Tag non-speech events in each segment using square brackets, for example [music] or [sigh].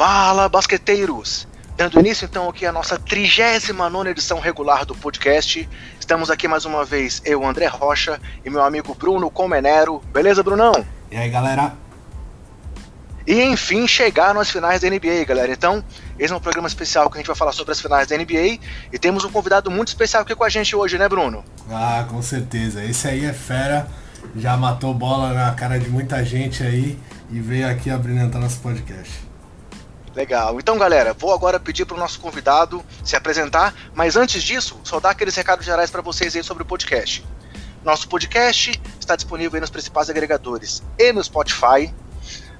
Fala, basqueteiros! Dando início então aqui a nossa 39 edição regular do podcast. Estamos aqui mais uma vez, eu, André Rocha, e meu amigo Bruno Comenero. Beleza, Brunão? E aí, galera? E enfim, chegaram as finais da NBA, galera. Então, esse é um programa especial que a gente vai falar sobre as finais da NBA. E temos um convidado muito especial aqui com a gente hoje, né, Bruno? Ah, com certeza. Esse aí é fera. Já matou bola na cara de muita gente aí e veio aqui abrilhantar nosso podcast. Legal. Então, galera, vou agora pedir para o nosso convidado se apresentar, mas antes disso, só dar aqueles recados gerais para vocês aí sobre o podcast. Nosso podcast está disponível aí nos principais agregadores e no Spotify.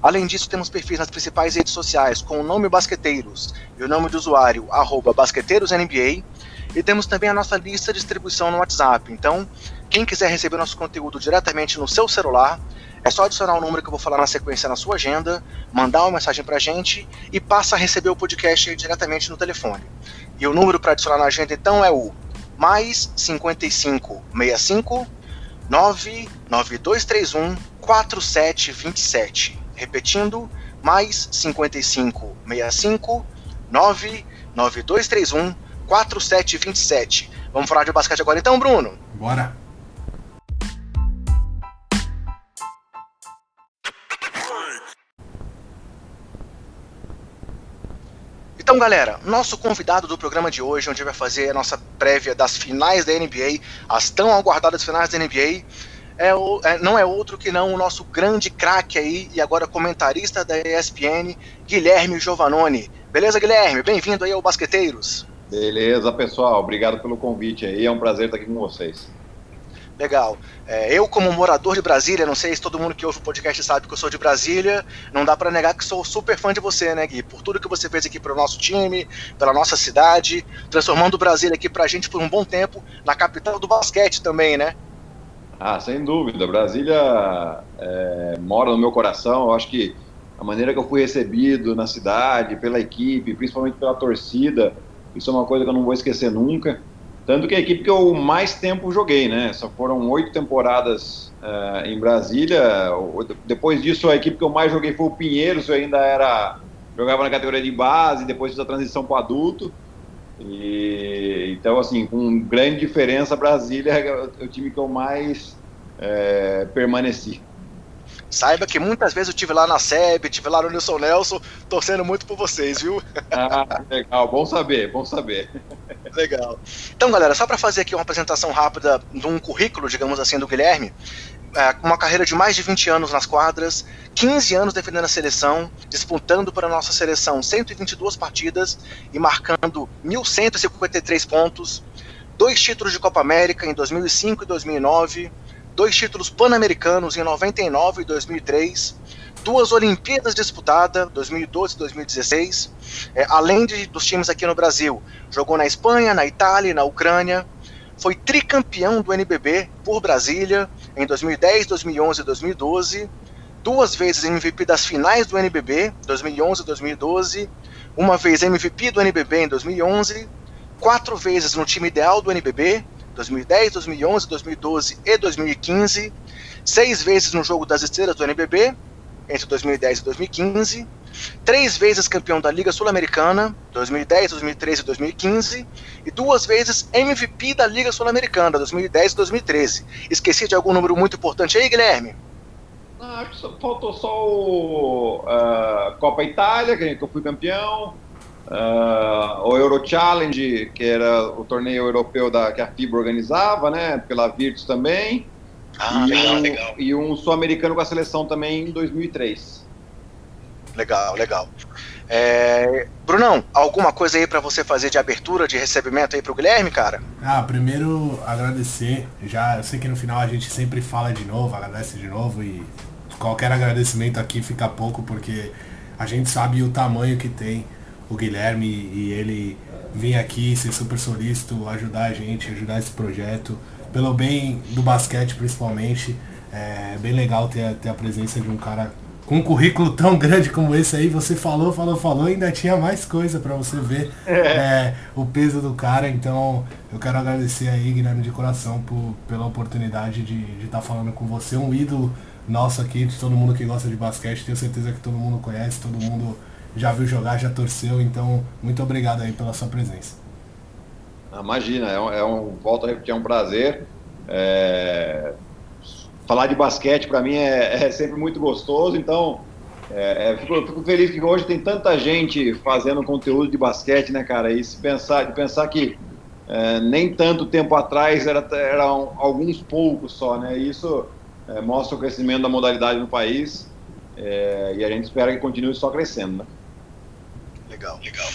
Além disso, temos perfis nas principais redes sociais com o nome Basqueteiros e o nome do usuário BasqueteirosNBA. E temos também a nossa lista de distribuição no WhatsApp. Então, quem quiser receber nosso conteúdo diretamente no seu celular, é só adicionar o número que eu vou falar na sequência na sua agenda, mandar uma mensagem pra gente e passa a receber o podcast diretamente no telefone. E o número para adicionar na agenda então é o mais 5565 99231 4727. Repetindo, mais 5565 99231 4727. Vamos falar de basquete agora então, Bruno? Bora! Então, galera, nosso convidado do programa de hoje, onde vai fazer a nossa prévia das finais da NBA, as tão aguardadas finais da NBA, é o, é, não é outro que não o nosso grande craque aí e agora comentarista da ESPN, Guilherme Giovanoni. Beleza, Guilherme? Bem-vindo aí ao Basqueteiros. Beleza, pessoal. Obrigado pelo convite aí. É um prazer estar aqui com vocês. Legal. É, eu, como morador de Brasília, não sei se todo mundo que ouve o podcast sabe que eu sou de Brasília, não dá para negar que sou super fã de você, né, Gui? Por tudo que você fez aqui pro nosso time, pela nossa cidade, transformando o Brasília aqui pra gente por um bom tempo na capital do basquete também, né? Ah, sem dúvida. Brasília é, mora no meu coração. Eu acho que a maneira que eu fui recebido na cidade, pela equipe, principalmente pela torcida, isso é uma coisa que eu não vou esquecer nunca. Tanto que a equipe que eu mais tempo joguei, né? Só foram oito temporadas uh, em Brasília. Depois disso, a equipe que eu mais joguei foi o Pinheiros, eu ainda era. jogava na categoria de base, depois fiz a transição para adulto. E, então, assim, com grande diferença, Brasília é o time que eu mais é, permaneci. Saiba que muitas vezes eu tive lá na SEB, tive lá no Nilson Nelson, torcendo muito por vocês, viu? Ah, legal, bom saber, bom saber. Legal. Então, galera, só para fazer aqui uma apresentação rápida de um currículo, digamos assim, do Guilherme, é, uma carreira de mais de 20 anos nas quadras, 15 anos defendendo a seleção, disputando para a nossa seleção 122 partidas e marcando 1.153 pontos, dois títulos de Copa América em 2005 e 2009, dois títulos pan-americanos em 99 e 2003, duas Olimpíadas disputadas, 2012 e 2016, é, além de, dos times aqui no Brasil. Jogou na Espanha, na Itália na Ucrânia. Foi tricampeão do NBB por Brasília em 2010, 2011 e 2012. Duas vezes MVP das finais do NBB, 2011 e 2012. Uma vez MVP do NBB em 2011. Quatro vezes no time ideal do NBB, 2010, 2011, 2012 e 2015, seis vezes no jogo das estrelas do NBB, entre 2010 e 2015, três vezes campeão da Liga Sul-Americana, 2010, 2013 e 2015, e duas vezes MVP da Liga Sul-Americana, 2010 e 2013. Esqueci de algum número muito importante aí, Guilherme? Ah, faltou só o uh, Copa Itália, que eu fui campeão, Uh, o Euro Challenge, que era o torneio europeu da, que a FIBA organizava, né, pela Virtus também. Ah, e legal, um, legal. E um sul-americano com a seleção também em 2003. Legal, legal. É, Brunão, alguma coisa aí para você fazer de abertura, de recebimento aí pro Guilherme, cara? Ah, primeiro agradecer. Já eu sei que no final a gente sempre fala de novo, agradece de novo e qualquer agradecimento aqui fica pouco porque a gente sabe o tamanho que tem o Guilherme e ele vir aqui ser super solícito, ajudar a gente, ajudar esse projeto, pelo bem do basquete principalmente. É bem legal ter, ter a presença de um cara com um currículo [laughs] tão grande como esse aí. Você falou, falou, falou, ainda tinha mais coisa para você ver é, o peso do cara. Então eu quero agradecer aí, Guilherme, de coração por, pela oportunidade de estar tá falando com você, um ídolo nosso aqui, de todo mundo que gosta de basquete. Tenho certeza que todo mundo conhece, todo mundo já viu jogar, já torceu, então muito obrigado aí pela sua presença. Ah, imagina, é um, é um, a repetir, é um prazer. É, falar de basquete para mim é, [laughs] é, sempre muito gostoso, então é, é, fico, fico, feliz que hoje tem tanta gente fazendo conteúdo de basquete, né, cara? E se pensar, de pensar que é, nem tanto tempo atrás era, eram alguns poucos só, né? Isso é, mostra o crescimento da modalidade no país e a gente espera que continue só crescendo, né? Legal, legal.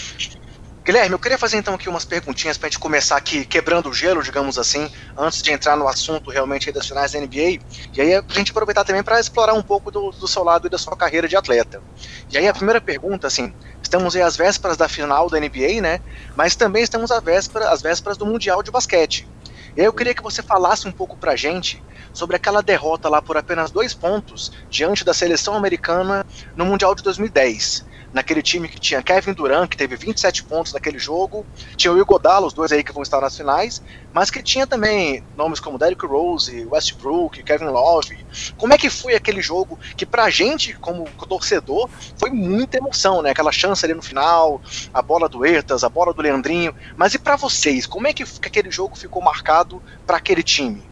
Guilherme, eu queria fazer então aqui umas perguntinhas para a gente começar aqui quebrando o gelo, digamos assim, antes de entrar no assunto realmente das finais da NBA. E aí a gente aproveitar também para explorar um pouco do, do, seu lado e da sua carreira de atleta. E aí a primeira pergunta, assim, estamos aí às vésperas da final da NBA, né? Mas também estamos às vésperas, às vésperas do Mundial de Basquete. E aí eu queria que você falasse um pouco pra gente sobre aquela derrota lá por apenas dois pontos diante da seleção americana no Mundial de 2010 naquele time que tinha Kevin Durant, que teve 27 pontos naquele jogo, tinha o Igodala, os dois aí que vão estar nas finais, mas que tinha também nomes como Derrick Rose, Westbrook, Kevin Love. Como é que foi aquele jogo que pra gente, como torcedor, foi muita emoção, né? Aquela chance ali no final, a bola do Ertas, a bola do Leandrinho. Mas e para vocês, como é que, que aquele jogo ficou marcado para aquele time?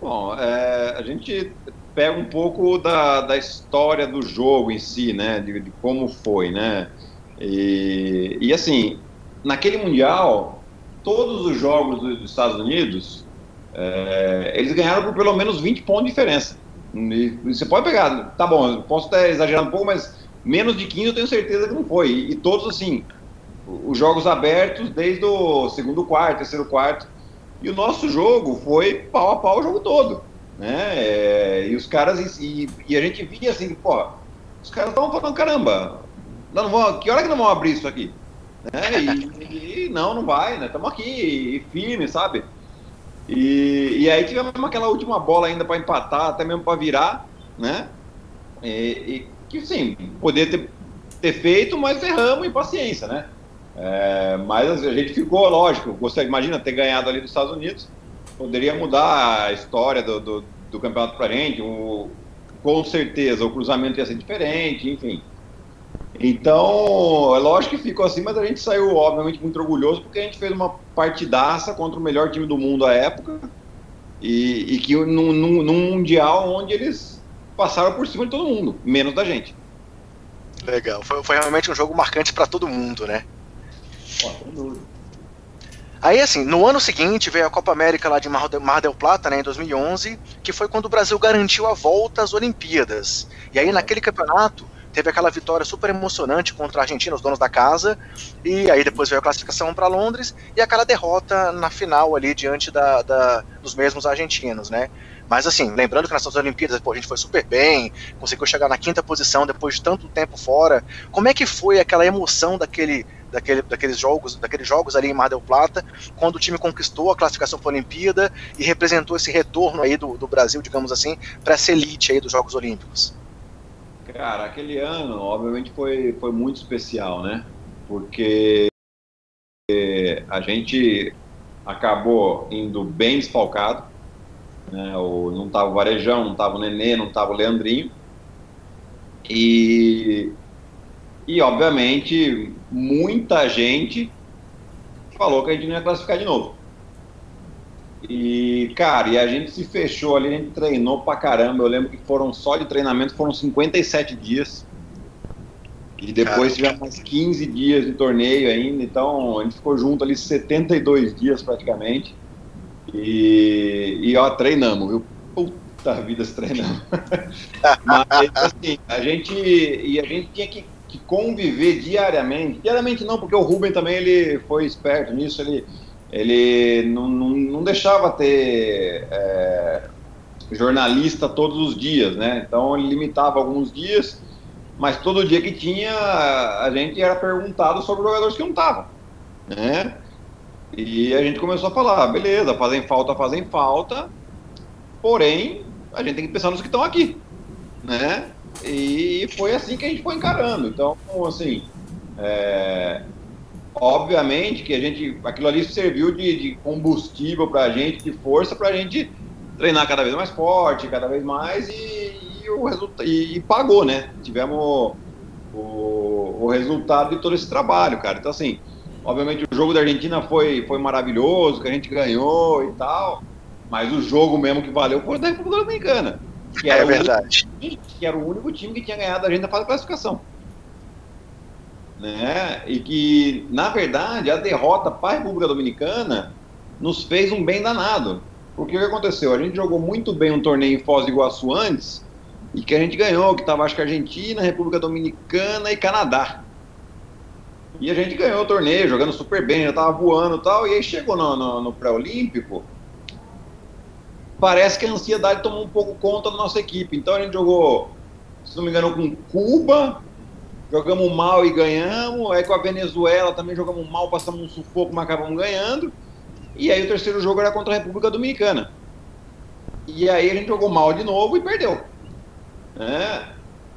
Bom, é, a gente pega um pouco da, da história do jogo em si, né? De, de como foi, né? E, e, assim, naquele Mundial, todos os jogos dos Estados Unidos, é, eles ganharam por pelo menos 20 pontos de diferença. E você pode pegar, tá bom, posso estar exagerando um pouco, mas menos de 15 eu tenho certeza que não foi. E, e todos, assim, os jogos abertos desde o segundo quarto, terceiro quarto. E o nosso jogo foi pau a pau o jogo todo né? E os caras, e, e, a gente via assim, pô, os caras estavam falando, caramba, não, vão, que hora que não vão abrir isso aqui? Né? E, e não, não vai, né? Estamos aqui, firme, sabe? E, e aí tivemos aquela última bola ainda para empatar, até mesmo para virar, né? E, e, que sim, poder ter, ter feito, mas erramos em paciência, né? É, mas a gente ficou, lógico, você imagina ter ganhado ali dos Estados Unidos, poderia mudar a história do, do, do campeonato para gente. O, com certeza o cruzamento ia ser diferente, enfim. Então, é lógico que ficou assim, mas a gente saiu, obviamente, muito orgulhoso porque a gente fez uma partidaça contra o melhor time do mundo à época e, e que num, num, num Mundial onde eles passaram por cima de todo mundo, menos da gente. Legal, foi, foi realmente um jogo marcante para todo mundo, né? Pô, sem dúvida. Aí, assim, no ano seguinte veio a Copa América lá de Mar del, Plata, né, em 2011, que foi quando o Brasil garantiu a volta às Olimpíadas. E aí, naquele campeonato, teve aquela vitória super emocionante contra a Argentina, os donos da casa, e aí depois veio a classificação para Londres e aquela derrota na final ali diante da, da, dos mesmos argentinos, né? Mas assim, lembrando que nessas Olimpíadas pô, a gente foi super bem, conseguiu chegar na quinta posição depois de tanto tempo fora. Como é que foi aquela emoção daquele daquele, daqueles jogos, daqueles jogos ali em Mar del Plata, quando o time conquistou a classificação para a Olimpíada e representou esse retorno aí do, do Brasil, digamos assim, para essa elite aí dos Jogos Olímpicos. Cara, aquele ano, obviamente, foi, foi muito especial, né? Porque a gente acabou indo bem desfalcado, né? O, não tava o Varejão, não tava o Nenê, não tava o Leandrinho. E, e obviamente, muita gente falou que a gente não ia classificar de novo. E, cara, e a gente se fechou ali, a gente treinou pra caramba. Eu lembro que foram só de treinamento, foram 57 dias. E depois tivemos mais 15 dias de torneio ainda, então a gente ficou junto ali 72 dias praticamente. E, e ó, treinamos, viu? Puta vida, se treinamos. [laughs] Mas assim, a gente. E a gente tinha que que conviver diariamente, diariamente não, porque o Ruben também ele foi esperto nisso, ele, ele não, não, não deixava ter é, jornalista todos os dias, né? Então ele limitava alguns dias, mas todo dia que tinha a gente era perguntado sobre jogadores que não estavam, né? E a gente começou a falar, beleza, fazem falta, fazem falta, porém a gente tem que pensar nos que estão aqui, né? E foi assim que a gente foi encarando. Então, assim, é, obviamente que a gente, aquilo ali serviu de, de combustível para a gente, de força para a gente treinar cada vez mais forte, cada vez mais e, e o resultado e, e, pagou, né? Tivemos o, o resultado de todo esse trabalho, cara. Então, assim, obviamente o jogo da Argentina foi, foi maravilhoso, que a gente ganhou e tal, mas o jogo mesmo que valeu foi da República Dominicana. Que era é verdade. Único, que era o único time que tinha ganhado a gente na fase de classificação. Né? E que, na verdade, a derrota para a República Dominicana nos fez um bem danado. Porque o que aconteceu? A gente jogou muito bem um torneio em Foz do Iguaçu antes, e que a gente ganhou, que estava acho que Argentina, República Dominicana e Canadá. E a gente ganhou o torneio, jogando super bem, já estava voando e tal, e aí chegou no, no, no pré-olímpico, parece que a ansiedade tomou um pouco conta da nossa equipe. Então a gente jogou, se não me engano, com Cuba, jogamos mal e ganhamos, aí com a Venezuela também jogamos mal, passamos um sufoco, mas acabamos ganhando. E aí o terceiro jogo era contra a República Dominicana. E aí a gente jogou mal de novo e perdeu. Né?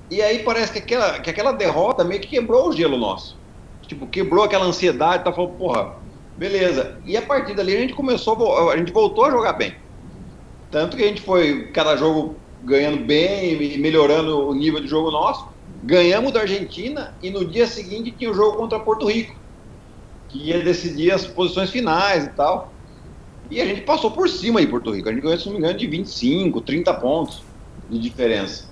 E aí parece que aquela, que aquela derrota meio que quebrou o gelo nosso. Tipo, quebrou aquela ansiedade, tá falando, porra, beleza. E a partir dali a gente começou, a gente voltou a jogar bem. Tanto que a gente foi cada jogo ganhando bem e melhorando o nível de jogo nosso. Ganhamos da Argentina e no dia seguinte tinha o jogo contra Porto Rico, que ia decidir as posições finais e tal. E a gente passou por cima aí Porto Rico. A gente ganhou, se não me engano, de 25, 30 pontos de diferença.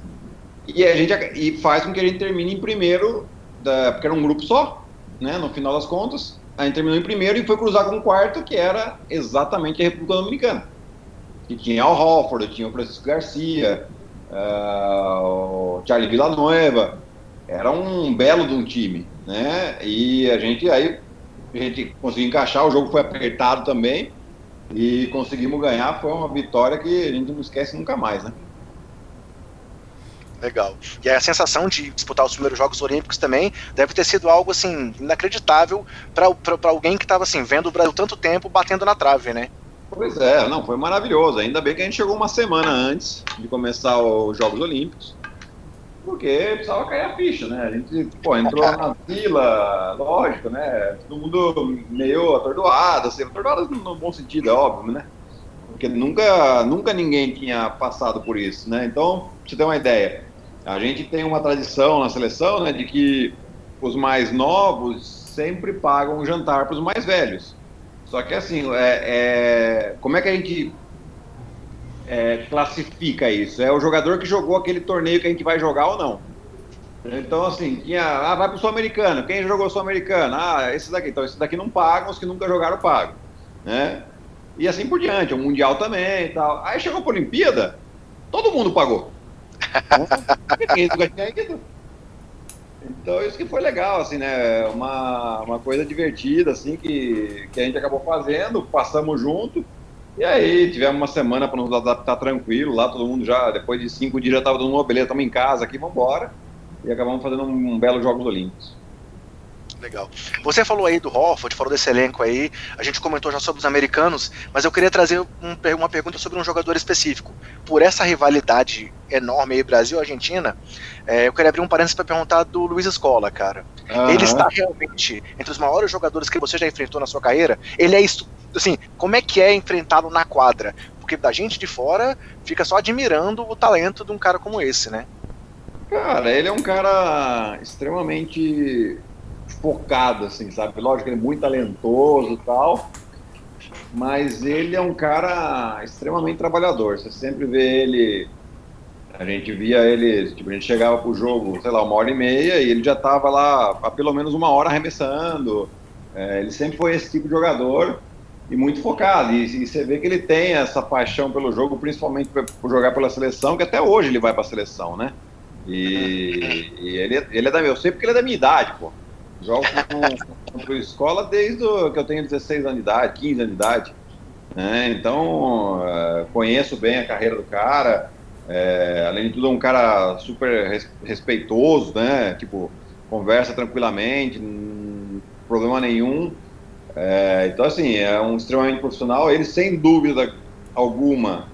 E a gente e faz com que a gente termine em primeiro, da, porque era um grupo só, né? No final das contas, a gente terminou em primeiro e foi cruzar com o quarto, que era exatamente a República Dominicana. Que tinha o Hofford, tinha o Francisco Garcia, uh, o Charlie Villanueva. Era um belo de um time, né? E a gente aí a gente conseguiu encaixar, o jogo foi apertado também e conseguimos ganhar. Foi uma vitória que a gente não esquece nunca mais, né? Legal. E a sensação de disputar os primeiros Jogos Olímpicos também deve ter sido algo assim inacreditável para alguém que estava assim vendo o Brasil tanto tempo batendo na trave, né? Pois é, não, foi maravilhoso. Ainda bem que a gente chegou uma semana antes de começar os Jogos Olímpicos, porque precisava cair a ficha, né? A gente, pô, entrou na [laughs] fila, lógico, né? Todo mundo meio atordoado, assim, atordoado no bom sentido, é óbvio, né? Porque nunca, nunca ninguém tinha passado por isso, né? Então, pra você ter uma ideia, a gente tem uma tradição na seleção né, de que os mais novos sempre pagam um jantar para os mais velhos. Só que assim, é, é, como é que a gente é, classifica isso? É o jogador que jogou aquele torneio que a gente vai jogar ou não. Então, assim, tinha, ah, vai pro Sul-Americano. Quem jogou Sul-Americano? Ah, esse daqui. Então, esse daqui não pagam, os que nunca jogaram pagam. Né? E assim por diante, o Mundial também e tal. Aí chegou para a Olimpíada, todo mundo pagou. [laughs] Então isso que foi legal, assim, né? Uma, uma coisa divertida, assim, que, que a gente acabou fazendo, passamos junto, e aí tivemos uma semana para nos adaptar tranquilo, lá todo mundo já, depois de cinco dias já estava todo mundo, beleza, estamos em casa aqui, vamos embora. E acabamos fazendo um, um belo Jogos Olímpicos. Legal. Você falou aí do Hofford, falou desse elenco aí, a gente comentou já sobre os americanos, mas eu queria trazer um, uma pergunta sobre um jogador específico. Por essa rivalidade enorme aí, Brasil-Argentina, é, eu queria abrir um parênteses para perguntar do Luiz Escola, cara. Uhum. Ele está realmente entre os maiores jogadores que você já enfrentou na sua carreira? Ele é, assim, como é que é enfrentá-lo na quadra? Porque da gente de fora fica só admirando o talento de um cara como esse, né? Cara, ele é um cara extremamente focado, assim, sabe? Lógico que ele é muito talentoso e tal, mas ele é um cara extremamente trabalhador. Você sempre vê ele. A gente via ele, tipo, a gente chegava pro jogo, sei lá, uma hora e meia, e ele já tava lá há pelo menos uma hora arremessando. É, ele sempre foi esse tipo de jogador e muito focado. E, e, você vê que ele tem essa paixão pelo jogo, principalmente por jogar pela seleção, que até hoje ele vai para seleção, né? E, e, ele, ele é da eu sei porque ele é da minha idade, pô. Jogo com, com, escola desde que eu tenho 16 anos de idade, 15 anos de idade. Né? Então, uh, conheço bem a carreira do cara. É, além de tudo, é um cara super respeitoso, né? Tipo, conversa tranquilamente, não problema nenhum. É, então, assim, é um extremamente profissional. Ele, sem dúvida alguma,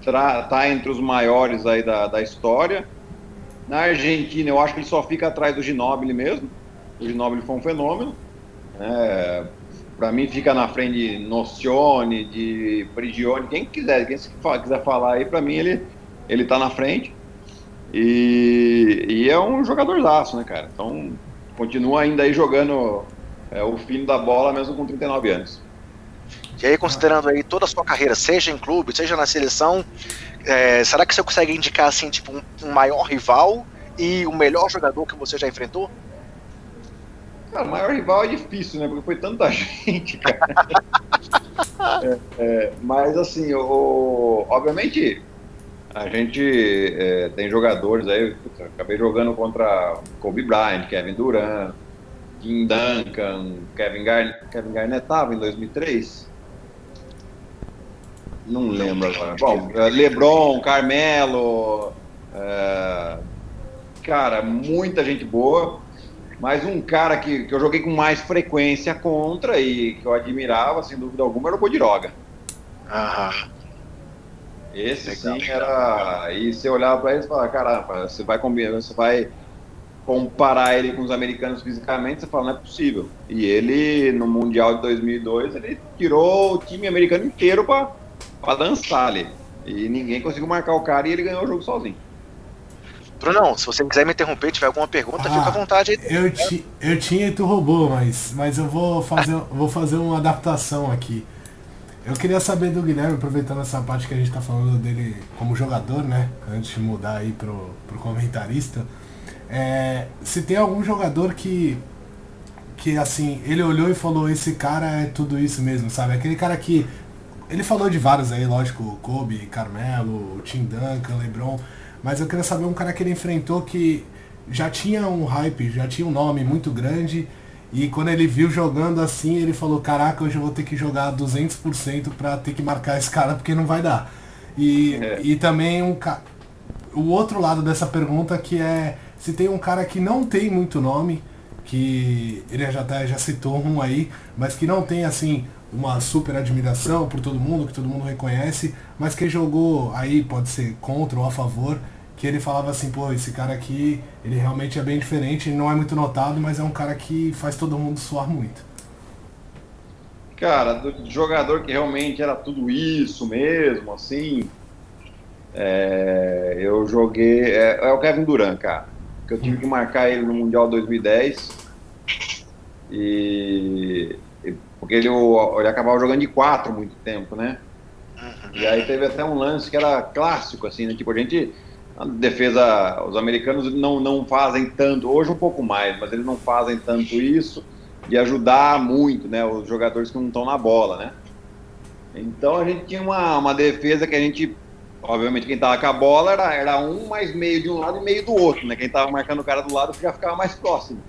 está entre os maiores aí da, da história. Na Argentina, eu acho que ele só fica atrás do Ginóbili mesmo. O Ginóbili foi um fenômeno. É, para mim fica na frente de Nocione, de Prigione, quem quiser, quem quiser falar aí, para mim ele ele tá na frente. E, e é um jogador laço, né, cara? Então, continua ainda aí jogando é, o fim da bola mesmo com 39 anos. E aí, considerando aí toda a sua carreira, seja em clube, seja na seleção, é, será que você consegue indicar assim, tipo, um, um, maior rival e o melhor jogador que você já enfrentou? Cara, o maior rival é difícil, né? Porque foi tanta [laughs] gente, cara. é, é, mas assim, o, obviamente a gente é, tem jogadores aí, acabei jogando contra Kobe Bryant, Kevin Durant, Tim Duncan, Kevin Garnett, Kevin Garnett estava em 2003? Não lembro agora. Bom, é, LeBron, Carmelo, é, cara, muita gente boa, mas um cara que, que eu joguei com mais frequência contra e que eu admirava, sem dúvida alguma, era o Bodiroga. Aham. Esse Legal. sim era. E você olhava para ele e falava, caramba, você vai combinar, você vai comparar ele com os americanos fisicamente, você fala, não é possível. E ele, no Mundial de 2002, ele tirou o time americano inteiro para dançar ali. E ninguém conseguiu marcar o cara e ele ganhou o jogo sozinho. Brunão, se você quiser me interromper, tiver alguma pergunta, ah, fica à vontade aí. Eu, ti, eu tinha e tu roubou, mas, mas eu vou fazer, vou fazer uma adaptação aqui. Eu queria saber do Guilherme, aproveitando essa parte que a gente está falando dele como jogador, né? Antes de mudar aí pro, pro comentarista. É, se tem algum jogador que, que, assim, ele olhou e falou, esse cara é tudo isso mesmo, sabe? Aquele cara que. Ele falou de vários aí, lógico, Kobe, Carmelo, Tim Duncan, LeBron. Mas eu queria saber um cara que ele enfrentou que já tinha um hype, já tinha um nome muito grande. E quando ele viu jogando assim, ele falou: Caraca, hoje eu vou ter que jogar 200% para ter que marcar esse cara porque não vai dar. E, é. e também um o outro lado dessa pergunta que é se tem um cara que não tem muito nome, que ele já, até já citou um aí, mas que não tem assim uma super admiração por todo mundo, que todo mundo reconhece, mas que jogou aí, pode ser contra ou a favor, que ele falava assim, pô, esse cara aqui, ele realmente é bem diferente, não é muito notado, mas é um cara que faz todo mundo suar muito. Cara, do jogador que realmente era tudo isso mesmo, assim, é, eu joguei. É, é, o Kevin Durant, cara que eu tive que marcar ele no Mundial 2010. E, porque ele, ele acabava jogando de quatro muito tempo, né? E aí teve até um lance que era clássico, assim, né? Tipo, a gente. A defesa, os americanos não, não fazem tanto, hoje um pouco mais, mas eles não fazem tanto isso de ajudar muito, né? Os jogadores que não estão na bola, né? Então a gente tinha uma, uma defesa que a gente Obviamente, quem tava com a bola era, era um mais meio de um lado e meio do outro, né? Quem tava marcando o cara do lado já ficava mais próximo.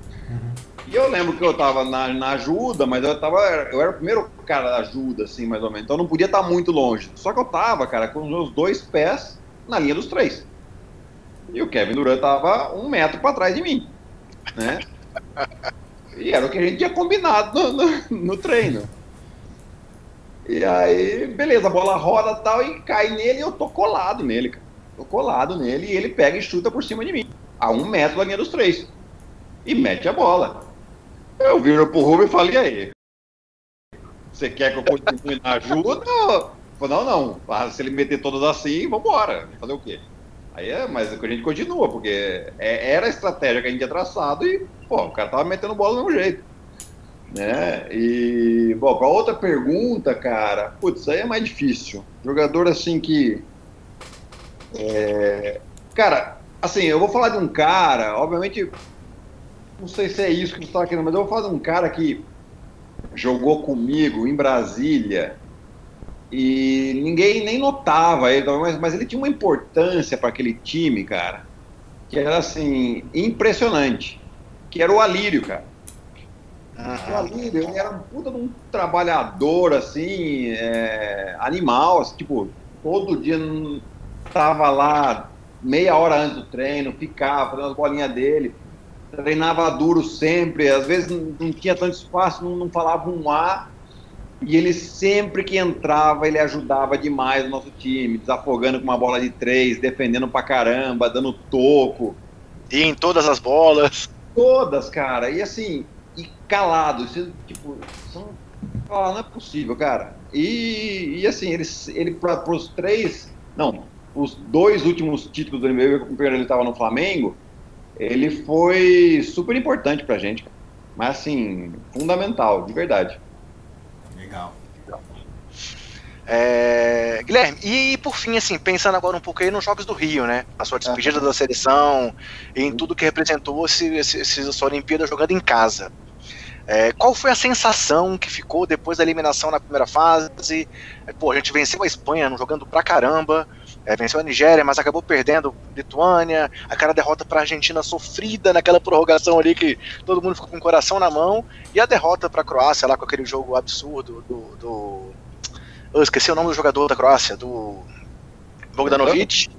E eu lembro que eu tava na, na, ajuda, mas eu tava. Eu era o primeiro cara da ajuda, assim, mais ou menos. Então eu não podia estar muito longe. Só que eu tava, cara, com os meus dois pés na linha dos três. E o Kevin Durant tava um metro para trás de mim. Né? E era o que a gente tinha combinado no, no, no treino. E aí, beleza, a bola roda tal e cai nele e eu tô colado nele, cara. Tô colado nele e ele pega e chuta por cima de mim. A um metro da linha dos três. E mete a bola. Eu viro pro Rubio e falo, e aí? Você quer que eu continue na ajuda? Não, não. Ah, se ele meter todas assim, vambora. Fazer o quê? Aí é, mas a gente continua, porque é, era a estratégia que a gente tinha traçado e, pô, o cara tava metendo bola do mesmo jeito. Né? E, bom, para outra pergunta, cara, putz, aí é mais difícil. Jogador assim que. É, cara, assim, eu vou falar de um cara, obviamente, não sei se é isso que você está querendo, mas eu vou falar de um cara que jogou comigo em Brasília e ninguém nem notava ele, mas, mas ele tinha uma importância para aquele time, cara, que era assim, impressionante. Que era o Alírio, cara. O Alírio, ele era um puta de um trabalhador, assim, é, animal, assim, tipo, todo dia tava lá meia hora antes do treino, ficava fazendo as bolinhas dele, treinava duro sempre, às vezes não, tinha tanto espaço, não, não falava um A, e ele sempre que entrava, ele ajudava demais o nosso time, desafogando com uma bola de três, defendendo pra caramba, dando toco. E em todas as bolas. Todas, cara. E assim, e calado. Isso, tipo, são, não é possível, cara. E, e assim, ele, ele para os três, não, os dois últimos títulos do NBA, o primeiro ele estava no Flamengo, ele foi super importante pra gente, mas assim, fundamental, de verdade. Legal. É, Guilherme, e por fim, assim, pensando agora um pouco aí nos Jogos do Rio, né? A sua despedida da seleção e em tudo que representou esse, esse, essa Olimpíada jogando em casa. É, qual foi a sensação que ficou depois da eliminação na primeira fase? É, pô, a gente venceu a Espanha jogando pra caramba, é, venceu a Nigéria, mas acabou perdendo Lituânia, aquela derrota para a Argentina sofrida naquela prorrogação ali que todo mundo ficou com o coração na mão, e a derrota para a Croácia lá com aquele jogo absurdo do, do eu esqueci o nome do jogador da Croácia, do Bogdanovic.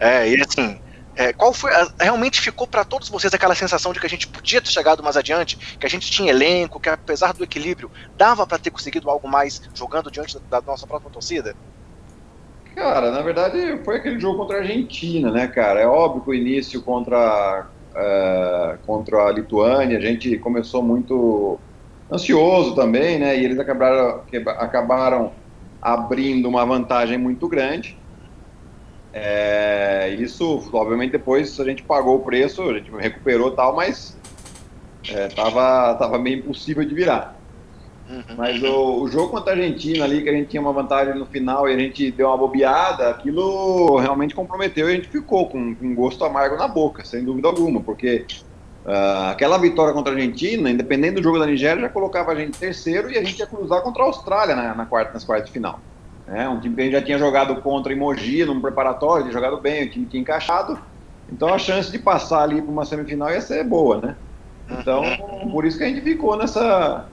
É, e assim, é, qual foi. Realmente ficou para todos vocês aquela sensação de que a gente podia ter chegado mais adiante, que a gente tinha elenco, que apesar do equilíbrio, dava para ter conseguido algo mais jogando diante da, da nossa própria torcida? Cara, na verdade foi aquele jogo contra a Argentina, né, cara? É óbvio que o início contra, uh, contra a Lituânia, a gente começou muito ansioso também, né? E eles acabaram, acabaram abrindo uma vantagem muito grande. É, isso, obviamente, depois a gente pagou o preço, a gente recuperou tal, mas é, tava, tava meio impossível de virar. Uhum. Mas o, o, jogo contra a Argentina ali, que a gente tinha uma vantagem no final e a gente deu uma bobeada, aquilo realmente comprometeu e a gente ficou com, com um gosto amargo na boca, sem dúvida alguma, porque uh, aquela vitória contra a Argentina, independente do jogo da Nigéria, já colocava a gente terceiro e a gente ia cruzar contra a Austrália na, na quarta, nas quartas de final. É, um time que a gente já tinha jogado contra em Mogi, num preparatório, tinha jogado bem, o time tinha encaixado. Então a chance de passar ali para uma semifinal ia ser boa, né? Então, por isso que a gente ficou nessa.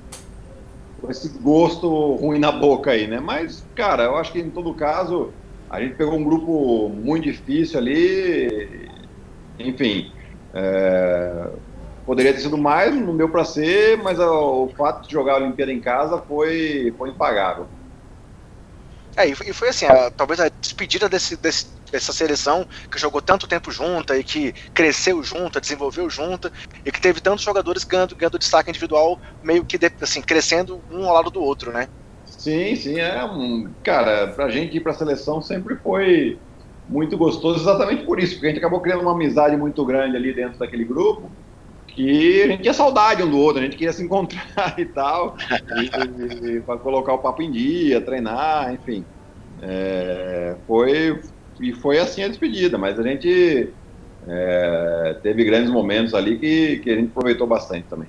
Esse gosto ruim na boca aí, né? Mas, cara, eu acho que em todo caso, a gente pegou um grupo muito difícil ali. Enfim. É, poderia ter sido mais, não deu para ser, mas o fato de jogar a Olimpíada em casa foi, foi impagável. É, e foi assim, a, talvez a despedida desse, desse, dessa seleção que jogou tanto tempo junta e que cresceu junta, desenvolveu junta e que teve tantos jogadores ganhando, ganhando destaque individual, meio que assim, crescendo um ao lado do outro, né? Sim, sim, é um. Cara, pra gente ir pra seleção sempre foi muito gostoso, exatamente por isso, porque a gente acabou criando uma amizade muito grande ali dentro daquele grupo que a gente tinha saudade um do outro, a gente queria se encontrar [laughs] e tal, para colocar o papo em dia, treinar, enfim. É, foi, e foi assim a despedida, mas a gente é, teve grandes momentos ali que, que a gente aproveitou bastante também.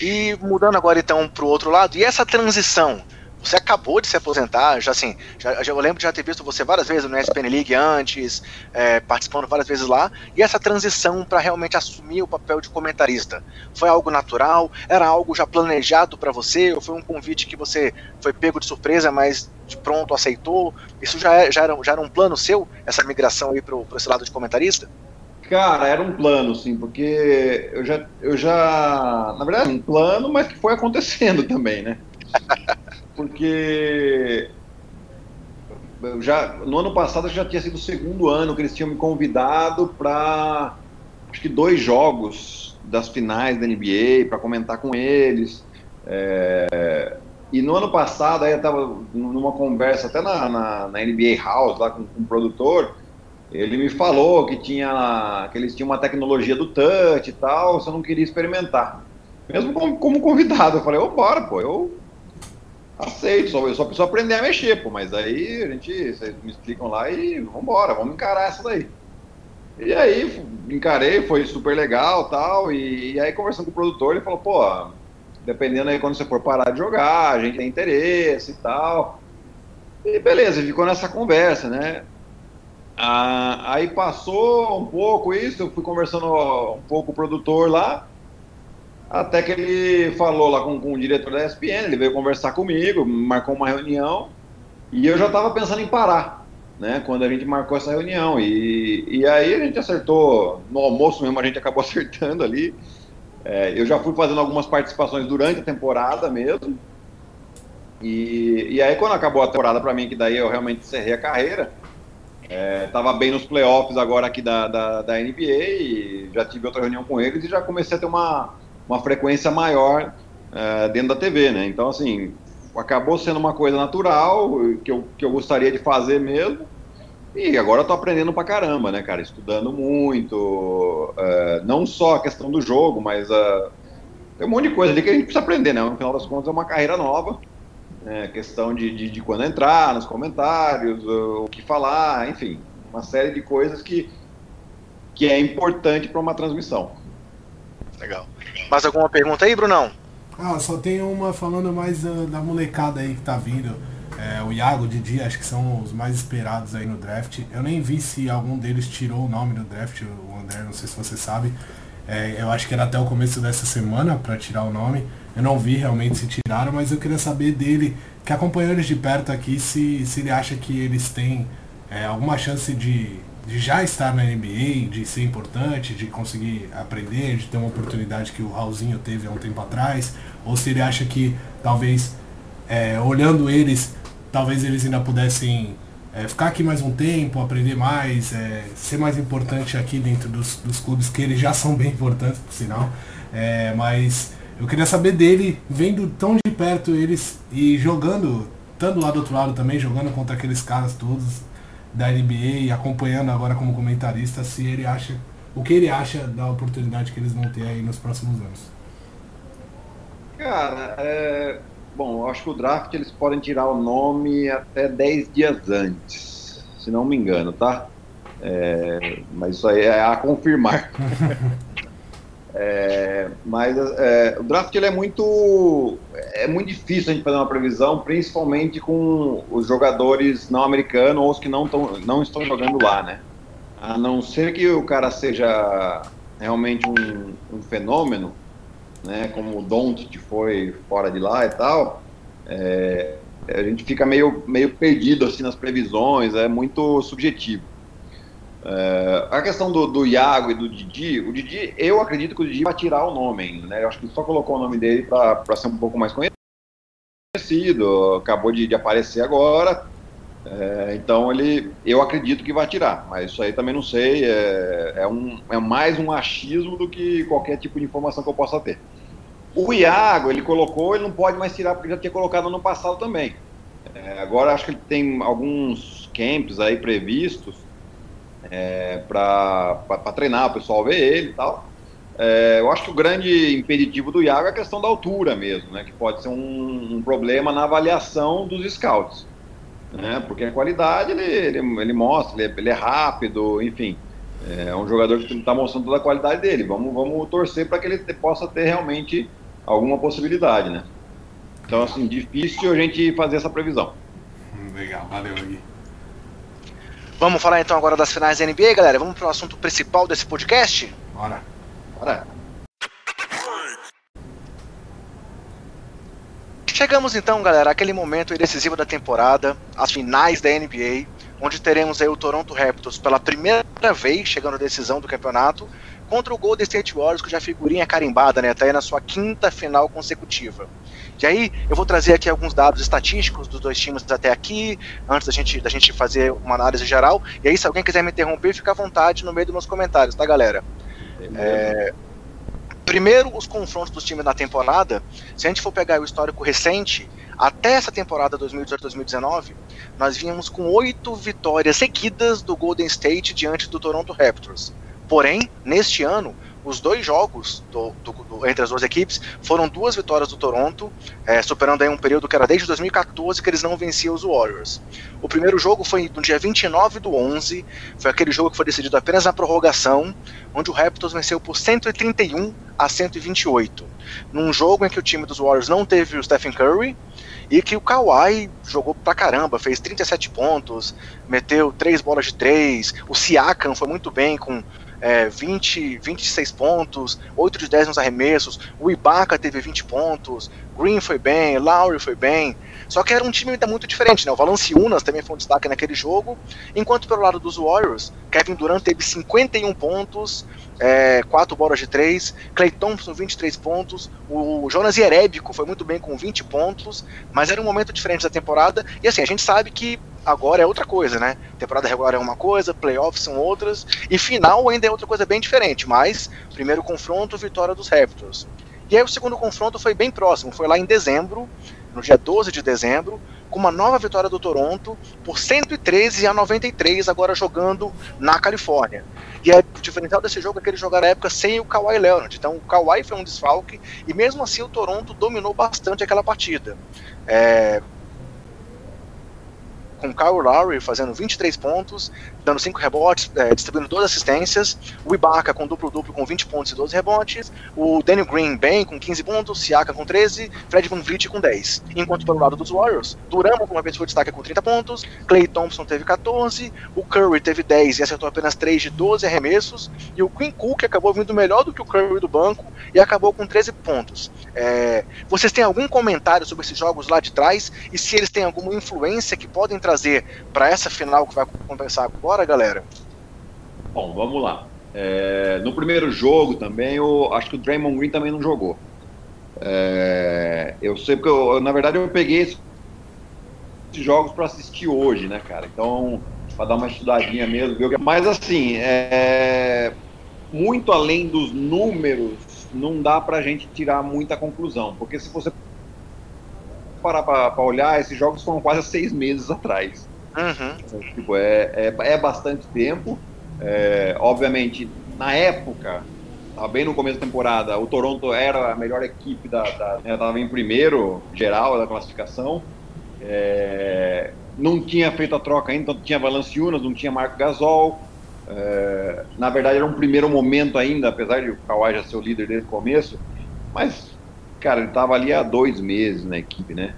E mudando agora então para o outro lado, e essa transição você acabou de se aposentar, já assim, já, já, eu lembro de já ter visto você várias vezes no ESPN League antes, é, participando várias vezes lá, e essa transição para realmente assumir o papel de comentarista, foi algo natural? Era algo já planejado para você? Ou foi um convite que você foi pego de surpresa, mas de pronto aceitou? Isso já, é, já, era, já era um plano seu, essa migração aí para esse lado de comentarista? Cara, era um plano, sim, porque eu já, eu já, na verdade, um plano, mas que foi acontecendo [laughs] também, né? Porque já no ano passado já tinha sido o segundo ano que eles tinham me convidado para acho que dois jogos das finais da NBA para comentar com eles. É, e no ano passado aí eu estava numa conversa até na, na, na, NBA House lá com, com o produtor. Ele me falou que tinha que eles tinham uma tecnologia do touch e tal, se eu não queria experimentar. Mesmo como, como convidado, eu falei, ô, bora, pô, eu aceito, só, eu só preciso aprender a mexer, pô, mas aí a gente, vocês me explicam lá e vambora, vamos encarar essa daí. E aí, encarei, foi super legal tal, e, e aí conversando com o produtor, ele falou, pô, dependendo aí quando você for parar de jogar, a gente tem interesse e tal. E beleza, ficou nessa conversa, né? Ah, aí passou um pouco isso, eu fui conversando um pouco com o produtor lá, até que ele falou lá com, com o diretor da ESPN, ele veio conversar comigo, marcou uma reunião, e eu já estava pensando em parar, né, quando a gente marcou essa reunião. E, e aí a gente acertou, no almoço mesmo a gente acabou [laughs] acertando ali. É, eu já fui fazendo algumas participações durante a temporada mesmo. E, e aí quando acabou a temporada para mim, que daí eu realmente encerrei a carreira, é, bem nos playoffs agora aqui da, da, da NBA e já tive outra reunião com eles e já comecei a ter uma uma frequência maior uh, dentro da TV, né? Então, assim, acabou sendo uma coisa natural, que eu, que eu gostaria de fazer mesmo, E agora eu tô aprendendo pra caramba, né, cara? Estudando muito, uh, não só a questão do jogo, mas uh, tem um monte de coisa ali que a gente precisa aprender, né? No final das contas é uma carreira nova, né? questão de, de, de, quando entrar, nos comentários, o que falar, enfim, uma série de coisas que, que é importante para uma transmissão. Legal. Mais alguma pergunta aí, Brunão? Ah, só tem uma falando mais da, da molecada aí que tá vindo. É, o Iago, o Didi, acho que são os mais esperados aí no draft. Eu nem vi se algum deles tirou o nome do draft, o André, não sei se você sabe. É, eu acho que era até o começo dessa semana para tirar o nome. Eu não vi realmente se tiraram, mas eu queria saber dele, que acompanhou eles de perto aqui, se, se ele acha que eles têm é, alguma chance de, de já estar na NBA, de ser importante, de conseguir aprender, de ter uma oportunidade que o Raulzinho teve há um tempo atrás, ou se ele acha que talvez é, olhando eles talvez eles ainda pudessem é, ficar aqui mais um tempo, aprender mais, é, ser mais importante aqui dentro dos, dos, clubes, que eles já são bem importantes, por sinal. É, mas eu queria saber dele, vendo tão de perto eles e jogando, estando lá do outro lado também, jogando contra aqueles caras todos da NBA e acompanhando agora como comentarista, se ele acha, o que ele acha da oportunidade que eles vão ter aí nos próximos anos. Cara, é, Bom, acho que o draft eles podem tirar o nome até 10 dias antes, se não me engano, tá? É, mas isso aí é a confirmar. [laughs] é, mas é, o draft ele é muito é muito difícil a gente fazer uma previsão, principalmente com os jogadores não americanos ou os que não, tão, não estão jogando lá, né? A não ser que o cara seja realmente um, um fenômeno, né, como o Don't foi fora de lá e tal, é, a gente fica meio, meio perdido assim nas previsões, é muito subjetivo. É, a questão do, do Iago e do Didi, o Didi, eu acredito que o Didi vai tirar o nome né? Eu acho que só colocou o nome dele para ser um pouco mais conhecido, acabou de, de aparecer agora, é, então ele, eu acredito que vai tirar, mas isso aí também não sei, é, é, um, é mais um achismo do que qualquer tipo de informação que eu possa ter. O Iago, ele colocou, ele não pode mais tirar porque já tinha colocado no passado também. É, agora acho que ele tem alguns camps aí previstos é, para treinar, o pessoal ver ele e tal. É, eu acho que o grande impeditivo do Iago é a questão da altura mesmo, né? Que pode ser um, um problema na avaliação dos scouts. Né? Porque a qualidade ele, ele, ele mostra, ele é, ele é, rápido, enfim. É um jogador que está mostrando toda a qualidade dele. Vamos, vamos torcer para que ele possa ter realmente alguma possibilidade, né? Então, assim, difícil a gente fazer essa previsão. Legal, valeu, Gui. Vamos falar então agora das finais da NBA, galera? Vamos para o assunto principal desse podcast? Bora. Bora. Chegamos então, galera, àquele momento decisivo da temporada, as finais da NBA, onde teremos aí o Toronto Raptors pela primeira vez chegando à decisão do campeonato contra o Golden State Warriors, que já figurinha carimbada, né? Tá aí na sua quinta final consecutiva. E aí, eu vou trazer aqui alguns dados estatísticos dos dois times até aqui, antes da gente, da gente fazer uma análise geral. E aí, se alguém quiser me interromper, fica à vontade no meio dos meus comentários, tá, galera? É, primeiro, os confrontos dos times na temporada. Se a gente for pegar o histórico recente, até essa temporada 2018-2019, nós vínhamos com oito vitórias seguidas do Golden State diante do Toronto Raptors. Porém, neste ano, os dois jogos do, do, do, entre as duas equipes foram duas vitórias do Toronto, é, superando aí um período que era desde 2014 que eles não venciam os Warriors. O primeiro jogo foi no dia 29 do 11, foi aquele jogo que foi decidido apenas na prorrogação, onde o Raptors venceu por 131 a 128. Num jogo em que o time dos Warriors não teve o Stephen Curry, e que o Kawhi jogou pra caramba, fez 37 pontos, meteu três bolas de três, o Siakam foi muito bem com é, 20, 26 pontos, 8 de 10 nos arremessos, o Ibaka teve 20 pontos, Green foi bem, Lowry foi bem, só que era um time ainda muito diferente, né? O Valanciunas também foi um destaque naquele jogo, enquanto pelo lado dos Warriors, Kevin Durant teve 51 pontos, é, 4 bolas de 3, Clay Thompson 23 pontos, o Jonas Jerebico foi muito bem com 20 pontos, mas era um momento diferente da temporada, e assim, a gente sabe que agora é outra coisa, né? Temporada regular é uma coisa, playoffs são outras, e final ainda é outra coisa bem diferente, mas primeiro confronto, vitória dos Raptors. E aí o segundo confronto foi bem próximo, foi lá em dezembro, no dia 12 de dezembro, com uma nova vitória do Toronto por 113 a 93, agora jogando na Califórnia. E é, diferencial desse jogo é que ele jogaram na época sem o Kawhi Leonard. Então o Kawhi foi um desfalque e mesmo assim o Toronto dominou bastante aquela partida. É, com Kyle Lowry fazendo 23 pontos, dando 5 rebotes, é, distribuindo 12 assistências, o Ibaka com duplo-duplo com 20 pontos e 12 rebotes, o Daniel Green bem com 15 pontos, Siaka com 13, Fred Van Vliet com 10. Enquanto pelo lado dos Warriors, Duramo uma vez foi destaque com 30 pontos, Clay Thompson teve 14, o Curry teve 10 e acertou apenas 3 de 12 arremessos, e o Quinn Cook acabou vindo melhor do que o Curry do banco e acabou com 13 pontos. É, vocês têm algum comentário sobre esses jogos lá de trás e se eles têm alguma influência que podem trazer para essa final que vai começar agora, galera? Bom, vamos lá. É, no primeiro jogo também, eu acho que o Draymond Green também não jogou. É, eu sei porque, eu, na verdade, eu peguei esses jogos para assistir hoje, né, cara? Então, para dar uma estudadinha mesmo. Viu? Mas, assim, é, muito além dos números, não dá para a gente tirar muita conclusão. Porque se você parar para olhar, esses jogos foram quase seis meses atrás. Uhum. Tipo, é, é, é, bastante tempo. É, obviamente, na época, bem no começo da temporada, o Toronto era a melhor equipe da. da né, tava em primeiro geral da classificação. É, não tinha feito a troca ainda, então tinha Valanciunas, não tinha Marco Gasol. É, na verdade, era um primeiro momento ainda, apesar de o Kawhi já ser o líder desde o começo. Mas cara, ele estava ali há dois meses na equipe, né?